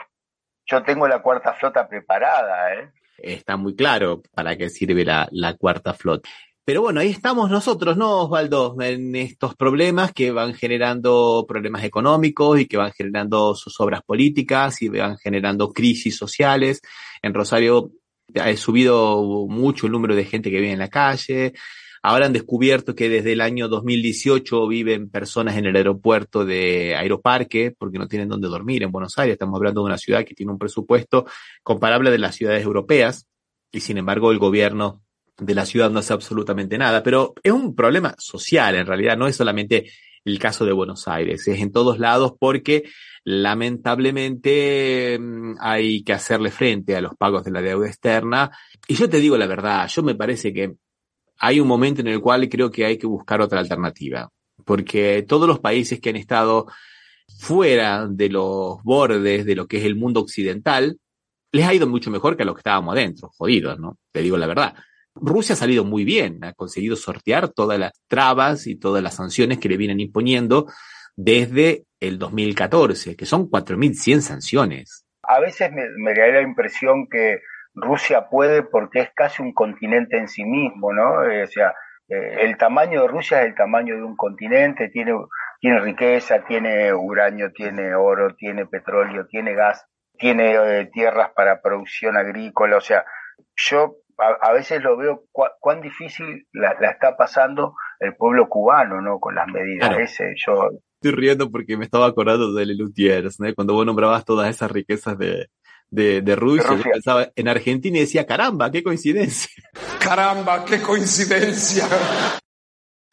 yo tengo la cuarta flota preparada, ¿eh? Está muy claro para qué sirve la, cuarta flota. Pero bueno, ahí estamos nosotros, ¿no, Osvaldo? En estos problemas que van generando problemas económicos y que van generando sus obras políticas y van generando crisis sociales. En Rosario ha subido mucho el número de gente que vive en la calle. Ahora han descubierto que desde el año 2018 viven personas en el aeropuerto de Aeroparque porque no tienen dónde dormir en Buenos Aires. Estamos hablando de una ciudad que tiene un presupuesto comparable de las ciudades europeas y sin embargo el gobierno de la ciudad no hace absolutamente nada. Pero es un problema social en realidad, no es solamente el caso de Buenos Aires, es en todos lados porque lamentablemente mm, hay que hacerle frente a los pagos de la deuda externa. Y yo te digo la verdad, yo me parece que hay un momento en el cual creo que hay que buscar otra alternativa, porque todos los países que han estado fuera de los bordes de lo que es el mundo occidental, les ha ido mucho mejor que a los que estábamos adentro, jodidos, ¿no? Te digo la verdad. Rusia ha salido muy bien, ha conseguido sortear todas las trabas y todas las sanciones que le vienen imponiendo desde el 2014, que son 4.100 sanciones. A veces me, da la impresión que Rusia puede porque es casi un continente en sí mismo, ¿no? Eh, o sea, eh, el tamaño de Rusia es el tamaño de un continente, tiene, tiene riqueza, tiene uranio, tiene oro, tiene petróleo, tiene gas, tiene eh, tierras para producción agrícola, o sea, yo a, veces lo veo cuán difícil la, está pasando el pueblo cubano, ¿no? Con las medidas. Ese, yo... Estoy riendo porque me estaba acordando de Lelutiers, ¿no? Cuando vos nombrabas todas esas riquezas de, de, Rusia, yo pensaba en Argentina y decía, caramba, qué coincidencia. Caramba, qué coincidencia.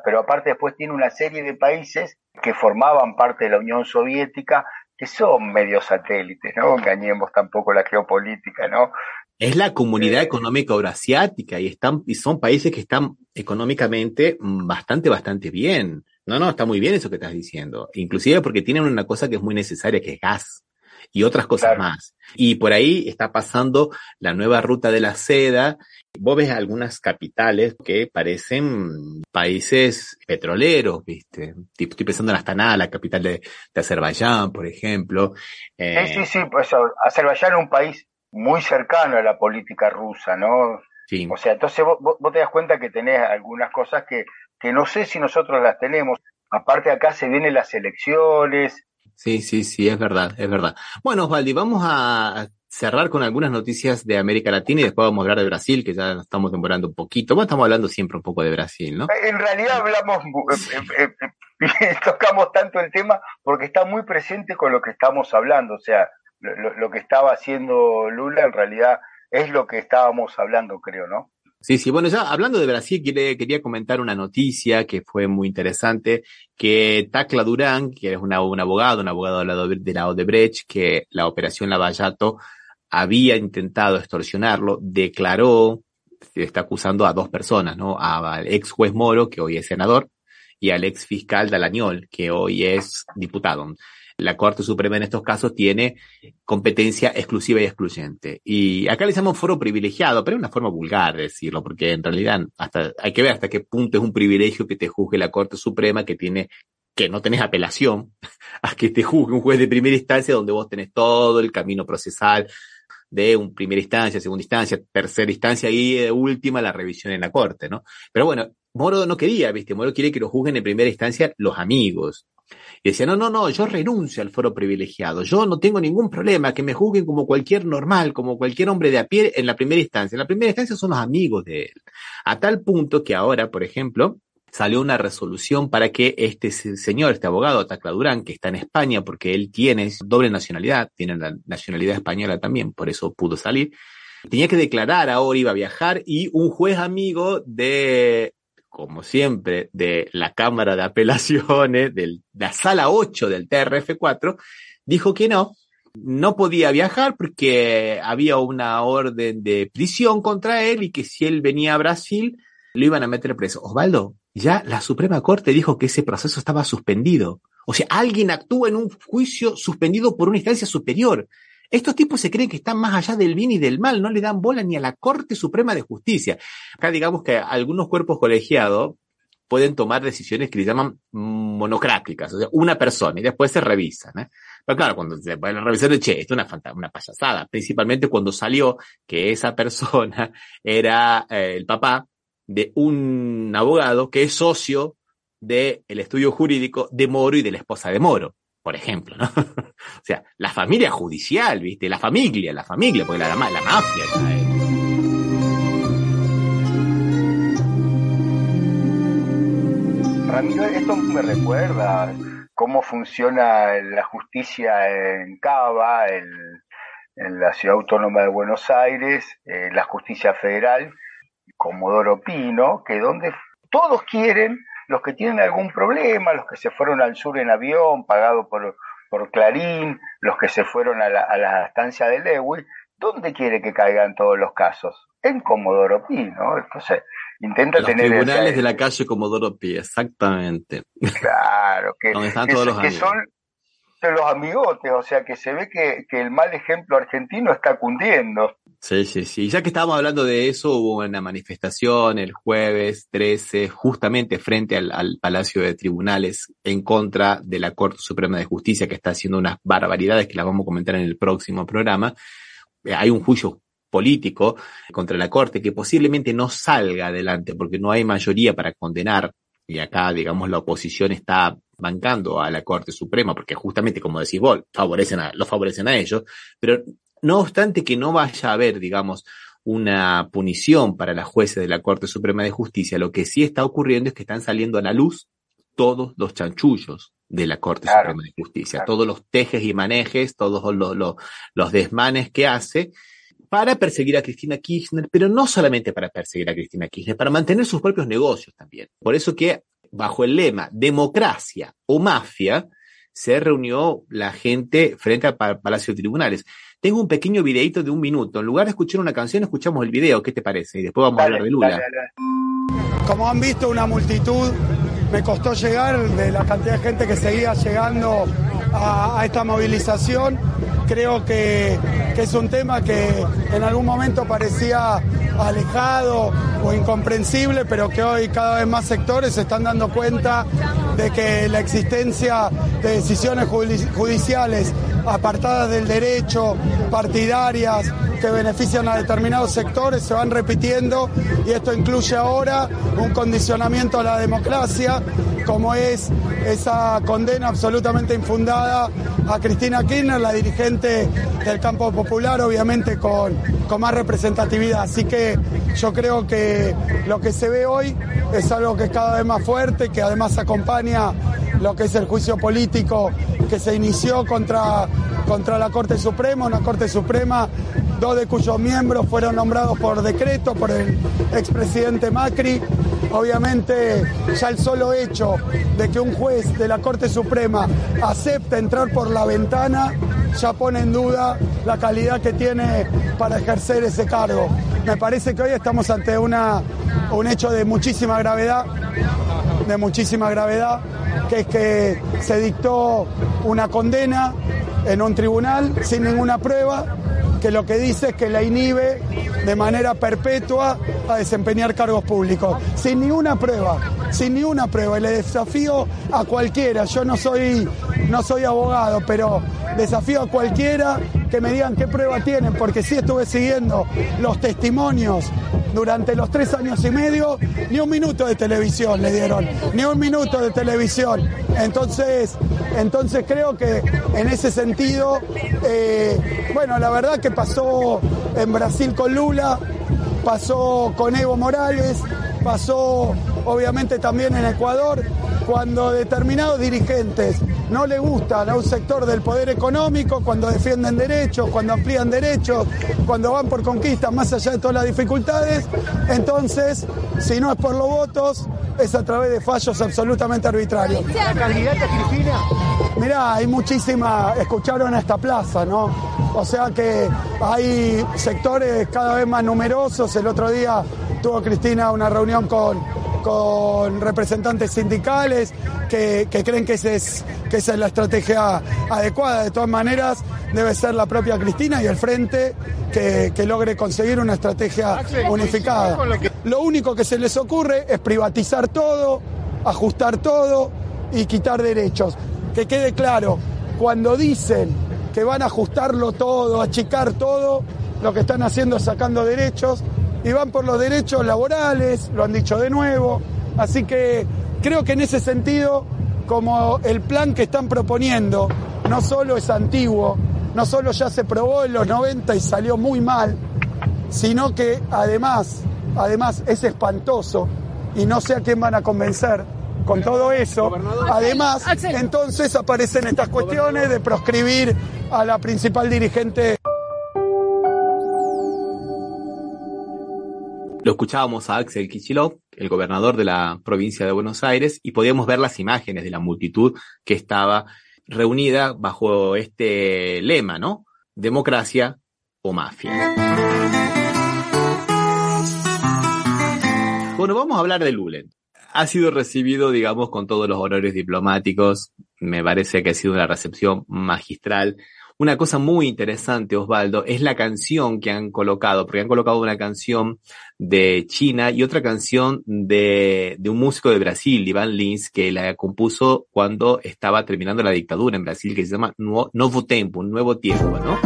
Pero aparte después tiene una serie de países que formaban parte de la Unión Soviética que son medio satélites, ¿no? Engañemos tampoco la geopolítica, ¿no? Es la comunidad económica euroasiática y están, y son países que están económicamente bastante, bastante bien. No, no, está muy bien eso que estás diciendo. Inclusive porque tienen una cosa que es muy necesaria, que es gas y otras cosas más. Y por ahí está pasando la nueva ruta de la seda. Vos ves algunas capitales que parecen países petroleros, ¿viste? Estoy pensando en Astana, la capital de, Azerbaiyán, por ejemplo. sí, sí, sí, pues Azerbaiyán es un país muy cercano a la política rusa, ¿no? Sí. O sea, entonces vos, te das cuenta que tenés algunas cosas que, que no sé si nosotros las tenemos. Aparte acá se vienen las elecciones. Sí, sí, sí, es verdad, es verdad. Bueno, Osvaldi, vamos a cerrar con algunas noticias de América Latina y después vamos a hablar de Brasil, que ya nos estamos demorando un poquito. Bueno, estamos hablando siempre un poco de Brasil, ¿no? En realidad hablamos, eh, eh, eh, tocamos tanto el tema porque está muy presente con lo que estamos hablando. O sea, lo, que estaba haciendo Lula en realidad es lo que estábamos hablando, creo, ¿no? Sí, sí, bueno, ya hablando de Brasil, quería comentar una noticia que fue muy interesante, que Tacla Durán, que es un abogado, un abogado de la, de Odebrecht, que la operación Lavallato había intentado extorsionarlo, declaró, está acusando a dos personas, ¿no? Al ex juez Moro, que hoy es senador, y al ex fiscal Dalañol, que hoy es diputado la Corte Suprema en estos casos tiene competencia exclusiva y excluyente. Y acá le llamamos foro privilegiado, pero es una forma vulgar de decirlo, porque en realidad hasta, hay que ver hasta qué punto es un privilegio que te juzgue la Corte Suprema que tiene que no tenés apelación a que te juzgue un juez de primera instancia donde vos tenés todo el camino procesal de un primera instancia, segunda instancia, tercera instancia y de última la revisión en la corte, ¿no? Pero bueno, Moro no quería, ¿viste? Moro quiere que lo juzguen en primera instancia los amigos. Y decía, no, no, no, yo renuncio al foro privilegiado, yo no tengo ningún problema, que me juzguen como cualquier normal, como cualquier hombre de a pie en la primera instancia. En la primera instancia son los amigos de él. A tal punto que ahora, por ejemplo, salió una resolución para que este señor, este abogado, Tacla Durán, que está en España porque él tiene doble nacionalidad, tiene la nacionalidad española también, por eso pudo salir, tenía que declarar ahora, iba a viajar y un juez amigo de como siempre, de la Cámara de Apelaciones, de la Sala 8 del TRF4, dijo que no, no podía viajar porque había una orden de prisión contra él y que si él venía a Brasil lo iban a meter preso. Osvaldo, ya la Suprema Corte dijo que ese proceso estaba suspendido. O sea, alguien actúa en un juicio suspendido por una instancia superior. Estos tipos se creen que están más allá del bien y del mal, no le dan bola ni a la Corte Suprema de Justicia. Acá digamos que algunos cuerpos colegiados pueden tomar decisiones que le llaman monocráticas, o sea, una persona y después se revisan. ¿eh? Pero claro, cuando se pueden revisar, che, esto es una, una payasada, principalmente cuando salió que esa persona era eh, el papá de un abogado que es socio del estudio jurídico de Moro y de la esposa de Moro por ejemplo, ¿no? o sea, la familia judicial, ¿viste? La familia, la familia, porque la, mafia. Ramiro, esto me recuerda cómo funciona la justicia en Cava, en, la Ciudad Autónoma de Buenos Aires, la justicia federal, Comodoro Pino, que donde todos quieren los que tienen algún problema, los que se fueron al sur en avión, pagado por, por Clarín, los que se fueron a la, a la estancia de Lewis, ¿dónde quiere que caigan todos los casos? En Comodoro Pi, ¿no? Entonces, intenta los tener... tribunales de la calle Comodoro Pi, exactamente. Claro, que, Donde están que, todos los que son de los amigotes, o sea que se ve que, que el mal ejemplo argentino está cundiendo. Sí, sí, sí. Ya que estábamos hablando de eso, hubo una manifestación el jueves 13, justamente frente al, al, Palacio de Tribunales, en contra de la Corte Suprema de Justicia, que está haciendo unas barbaridades que las vamos a comentar en el próximo programa. Eh, hay un juicio político contra la Corte que posiblemente no salga adelante porque no hay mayoría para condenar y acá, digamos, la oposición está bancando a la Corte Suprema, porque justamente, como decís vos, favorecen a, lo favorecen a ellos, pero no obstante que no vaya a haber, digamos, una punición para las jueces de la Corte Suprema de Justicia, lo que sí está ocurriendo es que están saliendo a la luz todos los chanchullos de la Corte claro, Suprema de Justicia, claro. todos los tejes y manejes, todos los, los, los desmanes que hace para perseguir a Cristina Kirchner, pero no solamente para perseguir a Cristina Kirchner, para mantener sus propios negocios también. Por eso que bajo el lema democracia o mafia, se reunió la gente frente al Palacio de Tribunales. Tengo un pequeño videito de un minuto. En lugar de escuchar una canción, escuchamos el video. ¿Qué te parece? Y después vamos dale, a hablar de Lula. Dale, dale. Como han visto, una multitud. Me costó llegar de la cantidad de gente que seguía llegando a, a esta movilización. Creo que, es un tema que en algún momento parecía alejado o incomprensible, pero que hoy cada vez más sectores se están dando cuenta de que la existencia de decisiones judiciales apartadas del derecho, partidarias, que benefician a determinados sectores, se van repitiendo y esto incluye ahora un condicionamiento a la democracia, como es esa condena absolutamente infundada a Cristina Kirchner, la dirigente del campo popular, obviamente con, con más representatividad. Así que yo creo que lo que se ve hoy es algo que es cada vez más fuerte, que además acompaña lo que es el juicio político que se inició contra, contra la Corte Suprema, una Corte Suprema, dos de cuyos miembros fueron nombrados por decreto por el expresidente Macri. Obviamente ya el solo hecho de que un juez de la Corte Suprema acepte entrar por la ventana ya pone en duda la calidad que tiene para ejercer ese cargo. Me parece que hoy estamos ante una, un hecho de muchísima gravedad, de muchísima gravedad, que es que se dictó una condena en un tribunal sin ninguna prueba, que lo que dice es que la inhibe de manera perpetua a desempeñar cargos públicos, sin ninguna prueba, sin ninguna prueba. Y le desafío a cualquiera, yo no soy, no soy abogado, pero desafío a cualquiera que me digan qué prueba tienen, porque sí estuve siguiendo los testimonios durante los tres años y medio, ni un minuto de televisión le dieron, ni un minuto de televisión. Entonces, entonces creo que en ese sentido, eh, bueno, la verdad que pasó en Brasil con Lula, pasó con Evo Morales, pasó obviamente también en Ecuador, cuando determinados dirigentes no le gustan a un sector del poder económico, cuando defienden derechos, cuando amplían derechos, cuando van por conquistas más allá de todas las dificultades, entonces, si no es por los votos, es a través de fallos absolutamente arbitrarios. ¿La candidata Cristina? Mirá, hay muchísima, escucharon a esta plaza, ¿no? O sea que hay sectores cada vez más numerosos. El otro día tuvo Cristina una reunión con, con representantes sindicales que, que creen que, ese es, que esa es la estrategia adecuada. De todas maneras, debe ser la propia Cristina y el frente que, que logre conseguir una estrategia unificada. Lo único que se les ocurre es privatizar todo, ajustar todo y quitar derechos. Que quede claro, cuando dicen que van a ajustarlo todo, achicar todo, lo que están haciendo es sacando derechos y van por los derechos laborales, lo han dicho de nuevo. Así que creo que en ese sentido, como el plan que están proponiendo no solo es antiguo, no solo ya se probó en los 90 y salió muy mal, sino que además, además es espantoso y no sé a quién van a convencer con todo eso. Además, entonces aparecen estas cuestiones de proscribir a la principal dirigente. Lo escuchábamos a Axel Kicillof, el gobernador de la provincia de Buenos Aires, y podíamos ver las imágenes de la multitud que estaba reunida bajo este lema, ¿no? Democracia o mafia. Bueno, vamos a hablar de Lulen. Ha sido recibido, digamos, con todos los honores diplomáticos. Me parece que ha sido una recepción magistral. Una cosa muy interesante, Osvaldo, es la canción que han colocado, porque han colocado una canción de China y otra canción de, de un músico de Brasil, Ivan Lins, que la compuso cuando estaba terminando la dictadura en Brasil, que se llama Novo Tempo, un nuevo tiempo, ¿no?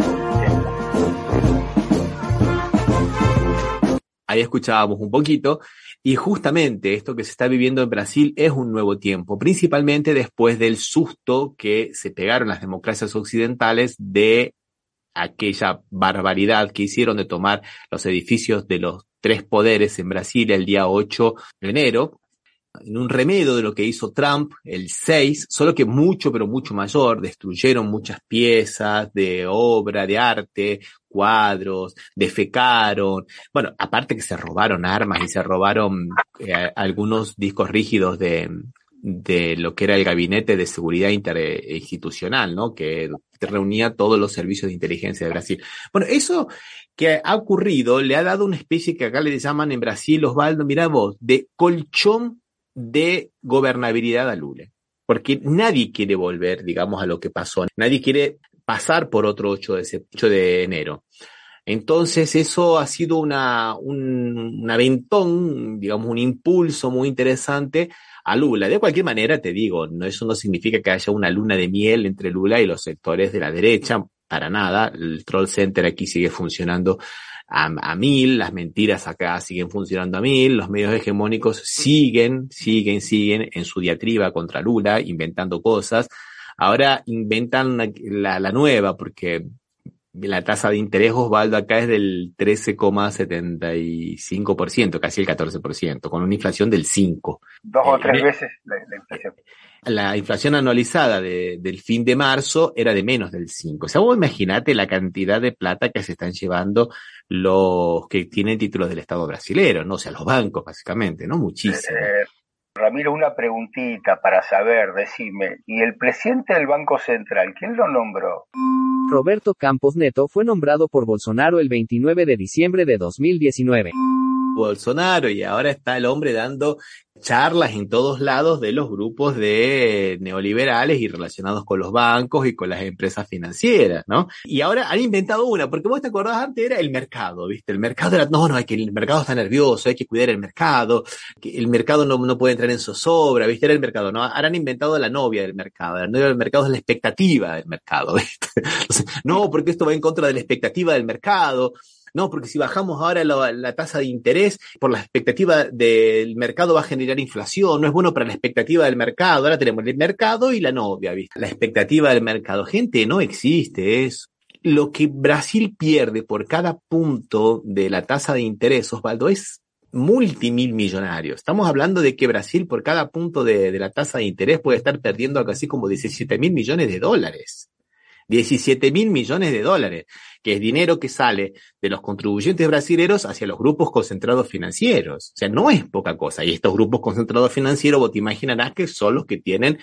Ahí escuchábamos un poquito y justamente esto que se está viviendo en Brasil es un nuevo tiempo, principalmente después del susto que se pegaron las democracias occidentales de aquella barbaridad que hicieron de tomar los edificios de los tres poderes en Brasil el día 8 de enero, en un remedio de lo que hizo Trump el 6, solo que mucho, pero mucho mayor, destruyeron muchas piezas de obra, de arte, cuadros, defecaron, bueno, aparte que se robaron armas y se robaron eh, algunos discos rígidos de, de lo que era el gabinete de seguridad interinstitucional, ¿no? Que reunía todos los servicios de inteligencia de Brasil. Bueno, eso que ha ocurrido le ha dado una especie que acá le llaman en Brasil, Osvaldo, mira vos, de colchón de gobernabilidad a Lula. Porque nadie quiere volver, digamos, a lo que pasó. Nadie quiere pasar por otro 8 de, 8 de enero. Entonces eso ha sido una, un, aventón, digamos, un impulso muy interesante a Lula. De cualquier manera, te digo, no, eso no significa que haya una luna de miel entre Lula y los sectores de la derecha, para nada. El Troll Center aquí sigue funcionando a, mil, las mentiras acá siguen funcionando a mil, los medios hegemónicos siguen, siguen, siguen en su diatriba contra Lula, inventando cosas. Ahora inventan la, la nueva, porque la tasa de interés, Osvaldo, acá es del 13,75%, casi el 14%, con una inflación del 5%. Dos o tres veces la, inflación. La inflación anualizada del fin de marzo era de menos del 5%. O sea, vos imaginate la cantidad de plata que se están llevando los que tienen títulos del Estado brasilero, ¿no? O sea, los bancos, básicamente, ¿no? Muchísimo. Eh, Ramiro, una preguntita para saber, decime, ¿y el presidente del Banco Central, quién lo nombró? Roberto Campos Neto fue nombrado por Bolsonaro el 29 de diciembre de 2019. Bolsonaro y ahora está el hombre dando charlas en todos lados de los grupos de neoliberales y relacionados con los bancos y con las empresas financieras, ¿no? Y ahora han inventado una, porque vos te acordás antes era el mercado, ¿viste? El mercado era, no, no, hay que el mercado está nervioso, hay que cuidar el mercado, que el mercado no, no puede entrar en zozobra, ¿viste? Era el mercado, ¿no? Ahora han inventado la novia del mercado, la novia del mercado es la expectativa del mercado, ¿viste? no, porque esto va en contra de la expectativa del mercado, no, porque si bajamos ahora la, tasa de interés, por la expectativa del mercado va a generar inflación, no es bueno para la expectativa del mercado. Ahora tenemos el mercado y la novia, ¿viste? La expectativa del mercado. Gente, no existe eso. Lo que Brasil pierde por cada punto de la tasa de interés, Osvaldo, es multimil millonario. Estamos hablando de que Brasil por cada punto de, de la tasa de interés puede estar perdiendo algo así como 17 mil millones de dólares. 17 mil millones de dólares, que es dinero que sale de los contribuyentes brasileños hacia los grupos concentrados financieros. O sea, no es poca cosa. Y estos grupos concentrados financieros, vos te imaginarás que son los que tienen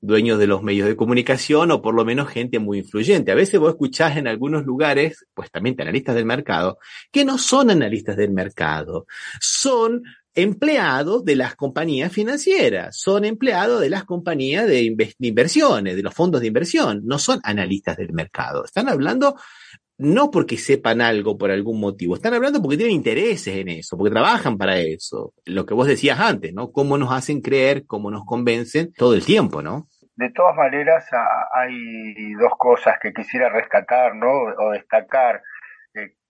dueños de los medios de comunicación o por lo menos gente muy influyente. A veces vos escuchás en algunos lugares, pues también analistas del mercado, que no son analistas del mercado, son empleados de las compañías financieras, son empleados de las compañías de, inversiones, de los fondos de inversión, no son analistas del mercado. Están hablando no porque sepan algo por algún motivo, están hablando porque tienen intereses en eso, porque trabajan para eso. Lo que vos decías antes, ¿no? Cómo nos hacen creer, cómo nos convencen todo el tiempo, ¿no? De todas maneras, hay dos cosas que quisiera rescatar, ¿no? O destacar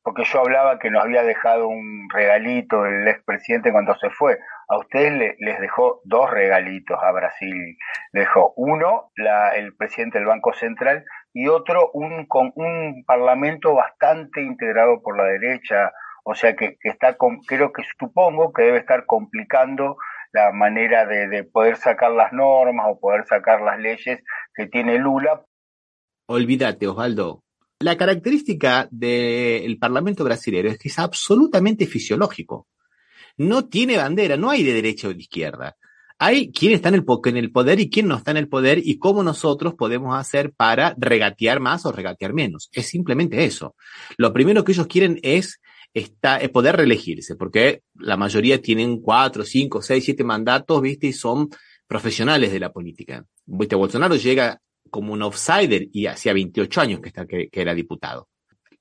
porque yo hablaba que nos había dejado un regalito el expresidente cuando se fue. A ustedes les dejó dos regalitos a Brasil. Dejó uno, la, el presidente del Banco Central, y otro, un, con un parlamento bastante integrado por la derecha. O sea que, está, creo que supongo que debe estar complicando la manera de, de poder sacar las normas o poder sacar las leyes que tiene Lula. Olvídate, Osvaldo, la característica del Parlamento brasileño es que es absolutamente fisiológico. no tiene bandera, no hay de derecha o de izquierda. Hay quién está en el, poder y quién no está en el poder y cómo nosotros podemos hacer para regatear más o regatear menos. Es simplemente eso. Lo primero que ellos quieren es es poder reelegirse, porque la mayoría tienen cuatro, cinco, seis, siete mandatos, ¿viste? Y son profesionales de la política. ¿Viste? Bolsonaro llega como un outsider y hacía 28 años que, está, que era diputado.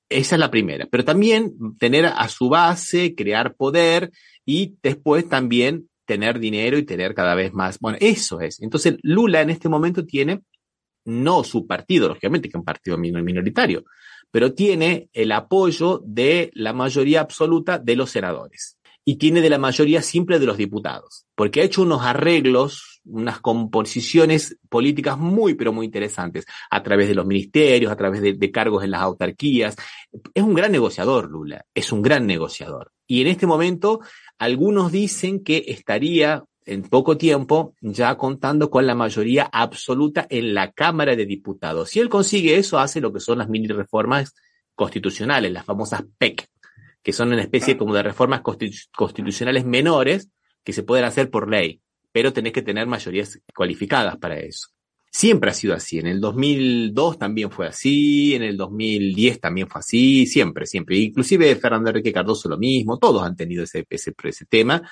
Esa es la primera. Pero también tener a su base, crear poder y después también tener dinero y tener cada vez más. Bueno, eso es. Entonces, Lula en este momento tiene no su partido, lógicamente que es un partido minoritario, pero tiene el apoyo de la mayoría absoluta de los senadores y tiene de la mayoría simple de los diputados, porque ha hecho unos arreglos, unas composiciones políticas muy, pero muy interesantes, a través de los ministerios, a través de, de, cargos en las autarquías. Es un gran negociador, Lula, es un gran negociador. Y en este momento, algunos dicen que estaría en poco tiempo ya contando con la mayoría absoluta en la Cámara de Diputados. Si él consigue eso, hace lo que son las mini reformas constitucionales, las famosas PEC, que son una especie como de reformas constitucionales menores que se pueden hacer por ley, pero tenés que tener mayorías cualificadas para eso. Siempre ha sido así. En el 2002 también fue así, en el 2010 también fue así, siempre, siempre. Inclusive Fernando Enrique Cardoso lo mismo, todos han tenido ese, ese, ese tema.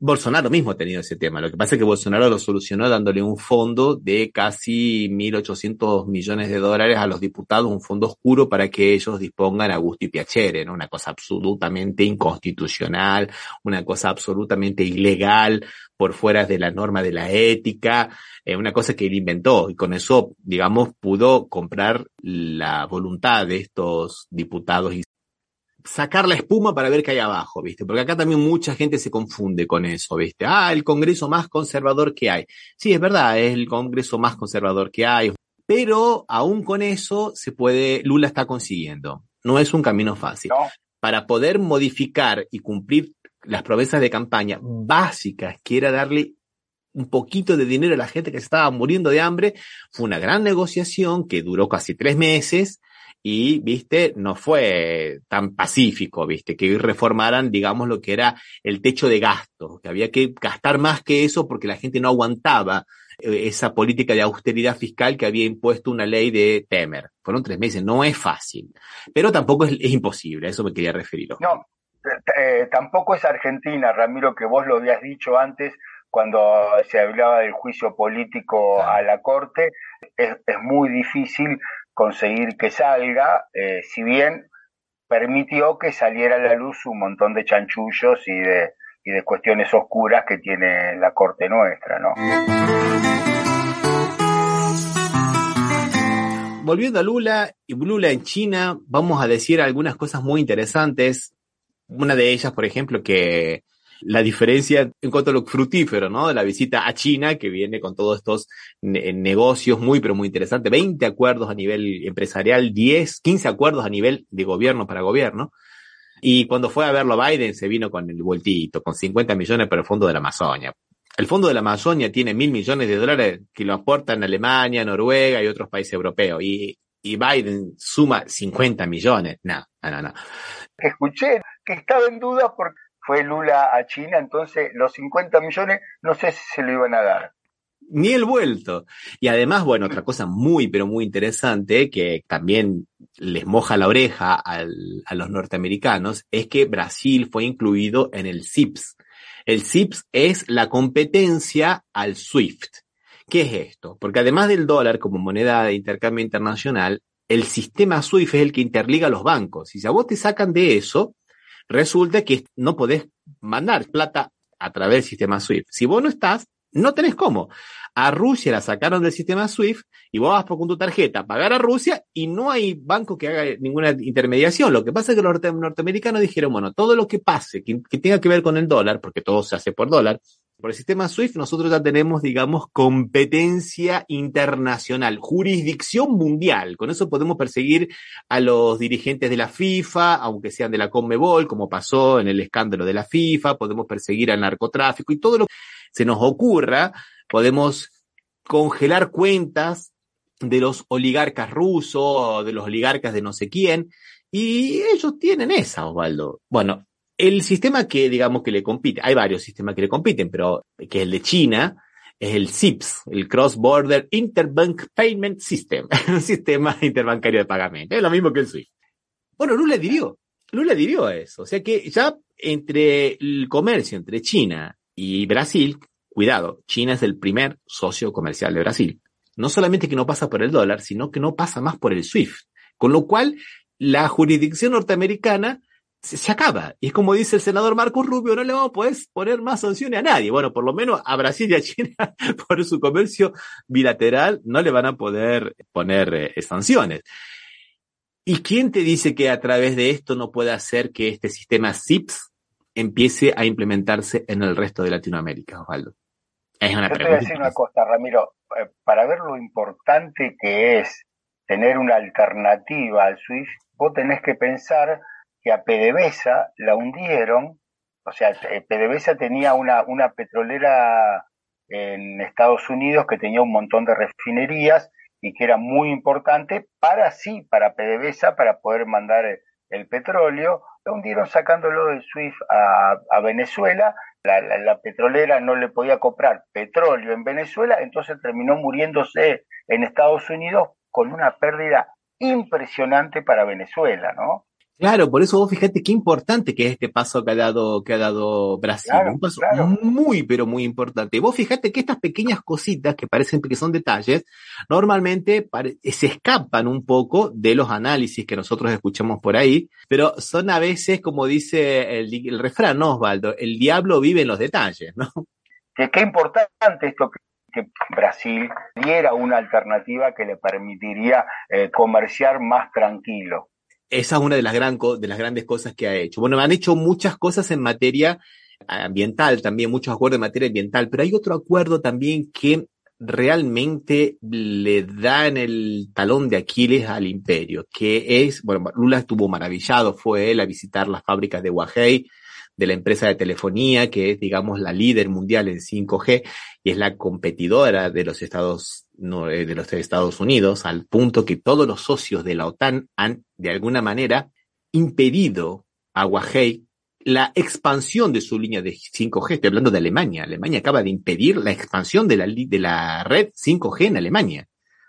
Bolsonaro mismo ha tenido ese tema. Lo que pasa es que Bolsonaro lo solucionó dándole un fondo de casi 1.800 millones de dólares a los diputados, un fondo oscuro para que ellos dispongan a gusto y piacere, ¿no? Una cosa absolutamente inconstitucional, una cosa absolutamente ilegal, por fuera de la norma de la ética, eh, una cosa que él inventó y con eso, digamos, pudo comprar la voluntad de estos diputados y sacar la espuma para ver qué hay abajo, ¿viste? Porque acá también mucha gente se confunde con eso, ¿viste? Ah, el Congreso más conservador que hay. Sí, es verdad, es el Congreso más conservador que hay, pero aún con eso se puede, Lula está consiguiendo. No es un camino fácil. Para poder modificar y cumplir las promesas de campaña básicas, que era darle un poquito de dinero a la gente que se estaba muriendo de hambre, fue una gran negociación que duró casi tres meses, y, viste, no fue tan pacífico, viste, que reformaran, digamos, lo que era el techo de gasto, que había que gastar más que eso porque la gente no aguantaba eh, esa política de austeridad fiscal que había impuesto una ley de Temer. Fueron tres meses, no es fácil, pero tampoco es, imposible, a eso me quería referir. Eh, tampoco es Argentina, Ramiro, que vos lo habías dicho antes cuando se hablaba del juicio político a la Corte, es, es muy difícil conseguir que salga, eh, si bien permitió que saliera a la luz un montón de chanchullos y de, y de cuestiones oscuras que tiene la corte nuestra, ¿no? Volviendo a Lula y Lula en China, vamos a decir algunas cosas muy interesantes. Una de ellas, por ejemplo, que la diferencia en cuanto a lo fructífero, ¿no? De la visita a China, que viene con todos estos negocios muy, pero muy interesantes. 20 acuerdos a nivel empresarial, 10, 15 acuerdos a nivel de gobierno para gobierno. Y cuando fue a verlo a Biden, se vino con el vueltito, con 50 millones para el Fondo de la Amazonia. El Fondo de la Amazonia tiene mil millones de dólares que lo aportan Alemania, Noruega y otros países europeos. Y, y Biden suma 50 millones. No, no, no. Escuché que estaba en duda porque fue Lula a China, entonces los 50 millones no sé si se lo iban a dar. Ni el vuelto. Y además, bueno, otra cosa muy, pero muy interesante que también les moja la oreja al, a los norteamericanos es que Brasil fue incluido en el CIPS. El CIPS es la competencia al SWIFT. ¿Qué es esto? Porque además del dólar como moneda de intercambio internacional, el sistema SWIFT es el que interliga los bancos. Y si a vos te sacan de eso, resulta que no podés mandar plata a través del sistema SWIFT. Si vos no estás, no tenés cómo. A Rusia la sacaron del sistema SWIFT y vos vas con tu tarjeta a pagar a Rusia y no hay banco que haga ninguna intermediación. Lo que pasa es que los norteamericanos dijeron, bueno, todo lo que pase, que, que tenga que ver con el dólar, porque todo se hace por dólar, por el sistema SWIFT nosotros ya tenemos, digamos, competencia internacional, jurisdicción mundial. Con eso podemos perseguir a los dirigentes de la FIFA, aunque sean de la CONMEBOL, como pasó en el escándalo de la FIFA, podemos perseguir al narcotráfico y todo lo que se nos ocurra, podemos congelar cuentas de los oligarcas rusos, de los oligarcas de no sé quién, y ellos tienen esa, Osvaldo. Bueno, El sistema que, digamos, que le compite, hay varios sistemas que le compiten, pero que es el de China, es el CIPS, el Cross Border Interbank Payment System, un sistema interbancario de pagamento. Es lo mismo que el SWIFT. Bueno, Lula adhirió, Lula adhirió a eso. O sea que ya entre el comercio entre China y Brasil, cuidado, China es el primer socio comercial de Brasil. No solamente que no pasa por el dólar, sino que no pasa más por el SWIFT. Con lo cual, la jurisdicción norteamericana se, acaba. Y es como dice el senador Marcos Rubio, no le vamos a poder poner más sanciones a nadie. Bueno, por lo menos a Brasil y a China, por su comercio bilateral, no le van a poder poner eh, sanciones. ¿Y quién te dice que a través de esto no puede hacer que este sistema SIPS empiece a implementarse en el resto de Latinoamérica, Osvaldo? Es una Yo pregunta. Te voy a decir una cosa, Ramiro. Eh, para ver lo importante que es tener una alternativa al SWIFT, vos tenés que pensar a PDVSA la hundieron, o sea, eh, PDVSA tenía una, una petrolera en Estados Unidos que tenía un montón de refinerías y que era muy importante para sí, para PDVSA, para poder mandar el, petróleo, lo hundieron sacándolo del SWIFT a, Venezuela, la, la, petrolera no le podía comprar petróleo en Venezuela, entonces terminó muriéndose en Estados Unidos con una pérdida impresionante para Venezuela, ¿no? Claro, por eso vos fíjate qué importante que es este paso que ha dado, que ha dado Brasil. un paso muy, pero muy importante. Vos fíjate que estas pequeñas cositas que parecen que son detalles, normalmente se escapan un poco de los análisis que nosotros escuchamos por ahí, pero son a veces, como dice el, refrán, ¿no, Osvaldo? El diablo vive en los detalles, ¿no? Que qué importante esto que que Brasil diera una alternativa que le permitiría eh, comerciar más tranquilo esa es una de las, gran, de las grandes cosas que ha hecho. Bueno, han hecho muchas cosas en materia ambiental también, muchos acuerdos en materia ambiental, pero hay otro acuerdo también que realmente le da en el talón de Aquiles al imperio, que es, bueno, Lula estuvo maravillado, fue él a visitar las fábricas de Huawei, de la empresa de telefonía, que es, digamos, la líder mundial en 5G y es la competidora de los Estados, de los Estados Unidos, al punto que todos los socios de la OTAN han, de alguna manera, impedido a Huawei la expansión de su línea de 5G. Estoy hablando de Alemania. Alemania acaba de impedir la expansión de la, de la red 5G en Alemania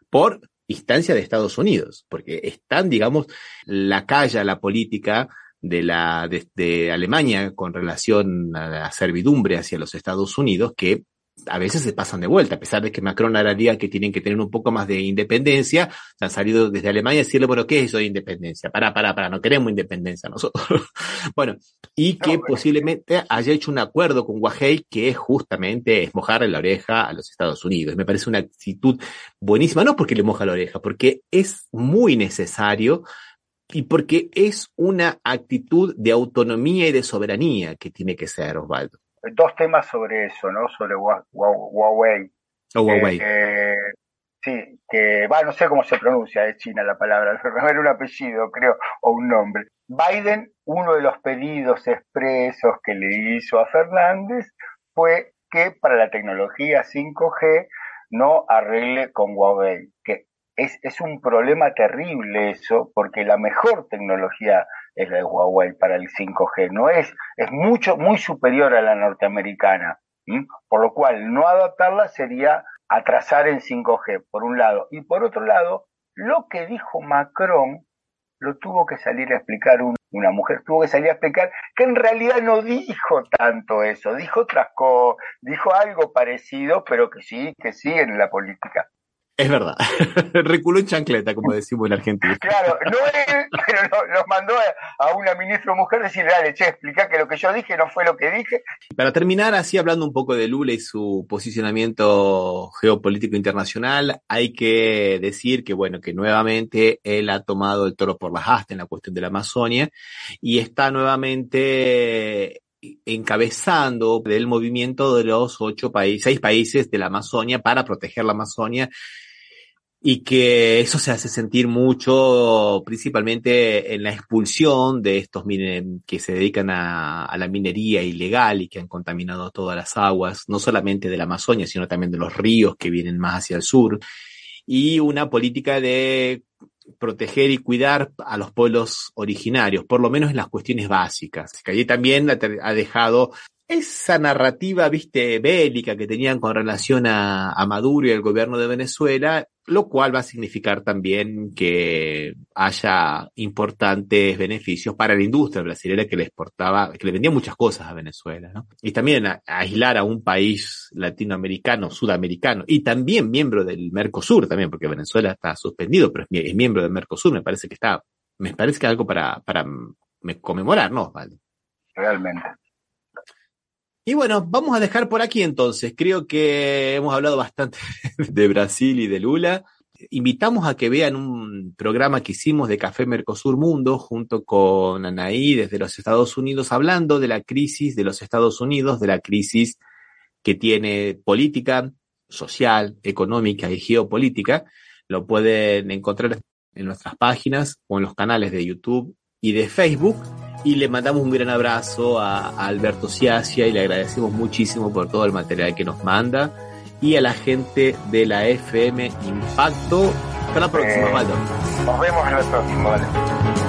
por instancia de Estados Unidos, porque están, digamos, la calla, la política de la de, Alemania con relación a la servidumbre hacia los Estados Unidos que a veces se pasan de vuelta, a pesar de que Macron haría que tienen que tener un poco más de independencia, se han salido desde Alemania a decirle, bueno, ¿qué es eso de independencia? Para, para, para, no queremos independencia nosotros. bueno, y que posiblemente haya hecho un acuerdo con Huawei que es justamente es mojarle la oreja a los Estados Unidos. Me parece una actitud buenísima, no porque le moja la oreja, porque es muy necesario y porque es una actitud de autonomía y de soberanía que tiene que ser, Osvaldo. Dos temas sobre eso, ¿no? Sobre Huawei. Oh, Huawei. Eh, sí, que va, no sé cómo se pronuncia, es China la palabra, era un apellido, creo, o un nombre. Biden, uno de los pedidos expresos que le hizo a Fernández fue que para la tecnología 5G no arregle con Huawei, que es, un problema terrible eso, porque la mejor tecnología es la de Huawei para el 5G, no es, es mucho, muy superior a la norteamericana, por lo cual no adaptarla sería atrasar en 5G, por un lado, y por otro lado, lo que dijo Macron lo tuvo que salir a explicar una mujer, tuvo que salir a explicar que en realidad no dijo tanto eso, dijo otras cosas, dijo algo parecido, pero que sí, que sí en la política. Es verdad. Reculó en chancleta, como decimos en Argentina. Claro, no es, pero nos mandó a, una ministra mujer decirle, dale, che, explica que lo que yo dije no fue lo que dije. Para terminar, así hablando un poco de Lula y su posicionamiento geopolítico internacional, hay que decir que, bueno, que nuevamente él ha tomado el toro por las astas en la cuestión de la Amazonia y está nuevamente encabezando el movimiento de los ocho países, seis países de la Amazonia para proteger la Amazonia y que eso se hace sentir mucho, principalmente en la expulsión de estos que se dedican a, la minería ilegal y que han contaminado todas las aguas, no solamente de la Amazonia, sino también de los ríos que vienen más hacia el sur, y una política de proteger y cuidar a los pueblos originarios, por lo menos en las cuestiones básicas. Que allí también ha dejado esa narrativa, viste, bélica que tenían con relación a, Maduro y al gobierno de Venezuela, lo cual va a significar también que haya importantes beneficios para la industria brasileña que le exportaba, que le vendía muchas cosas a Venezuela, ¿no? Y también aislar a un país latinoamericano, sudamericano, y también miembro del Mercosur también, porque Venezuela está suspendido, pero es, miembro del Mercosur, me parece que está, me parece que algo para, para conmemorar, ¿no? Vale. Realmente. Y bueno, vamos a dejar por aquí entonces. Creo que hemos hablado bastante de Brasil y de Lula. Invitamos a que vean un programa que hicimos de Café Mercosur Mundo junto con Anaí desde los Estados Unidos hablando de la crisis de los Estados Unidos, de la crisis que tiene política, social, económica y geopolítica. Lo pueden encontrar en nuestras páginas o en los canales de YouTube y de Facebook. Y le mandamos un gran abrazo a, Alberto Ciacia y le agradecemos muchísimo por todo el material que nos manda. Y a la gente de la FM Impacto. Hasta la próxima, eh, Nos vemos en la próxima, vale.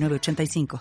85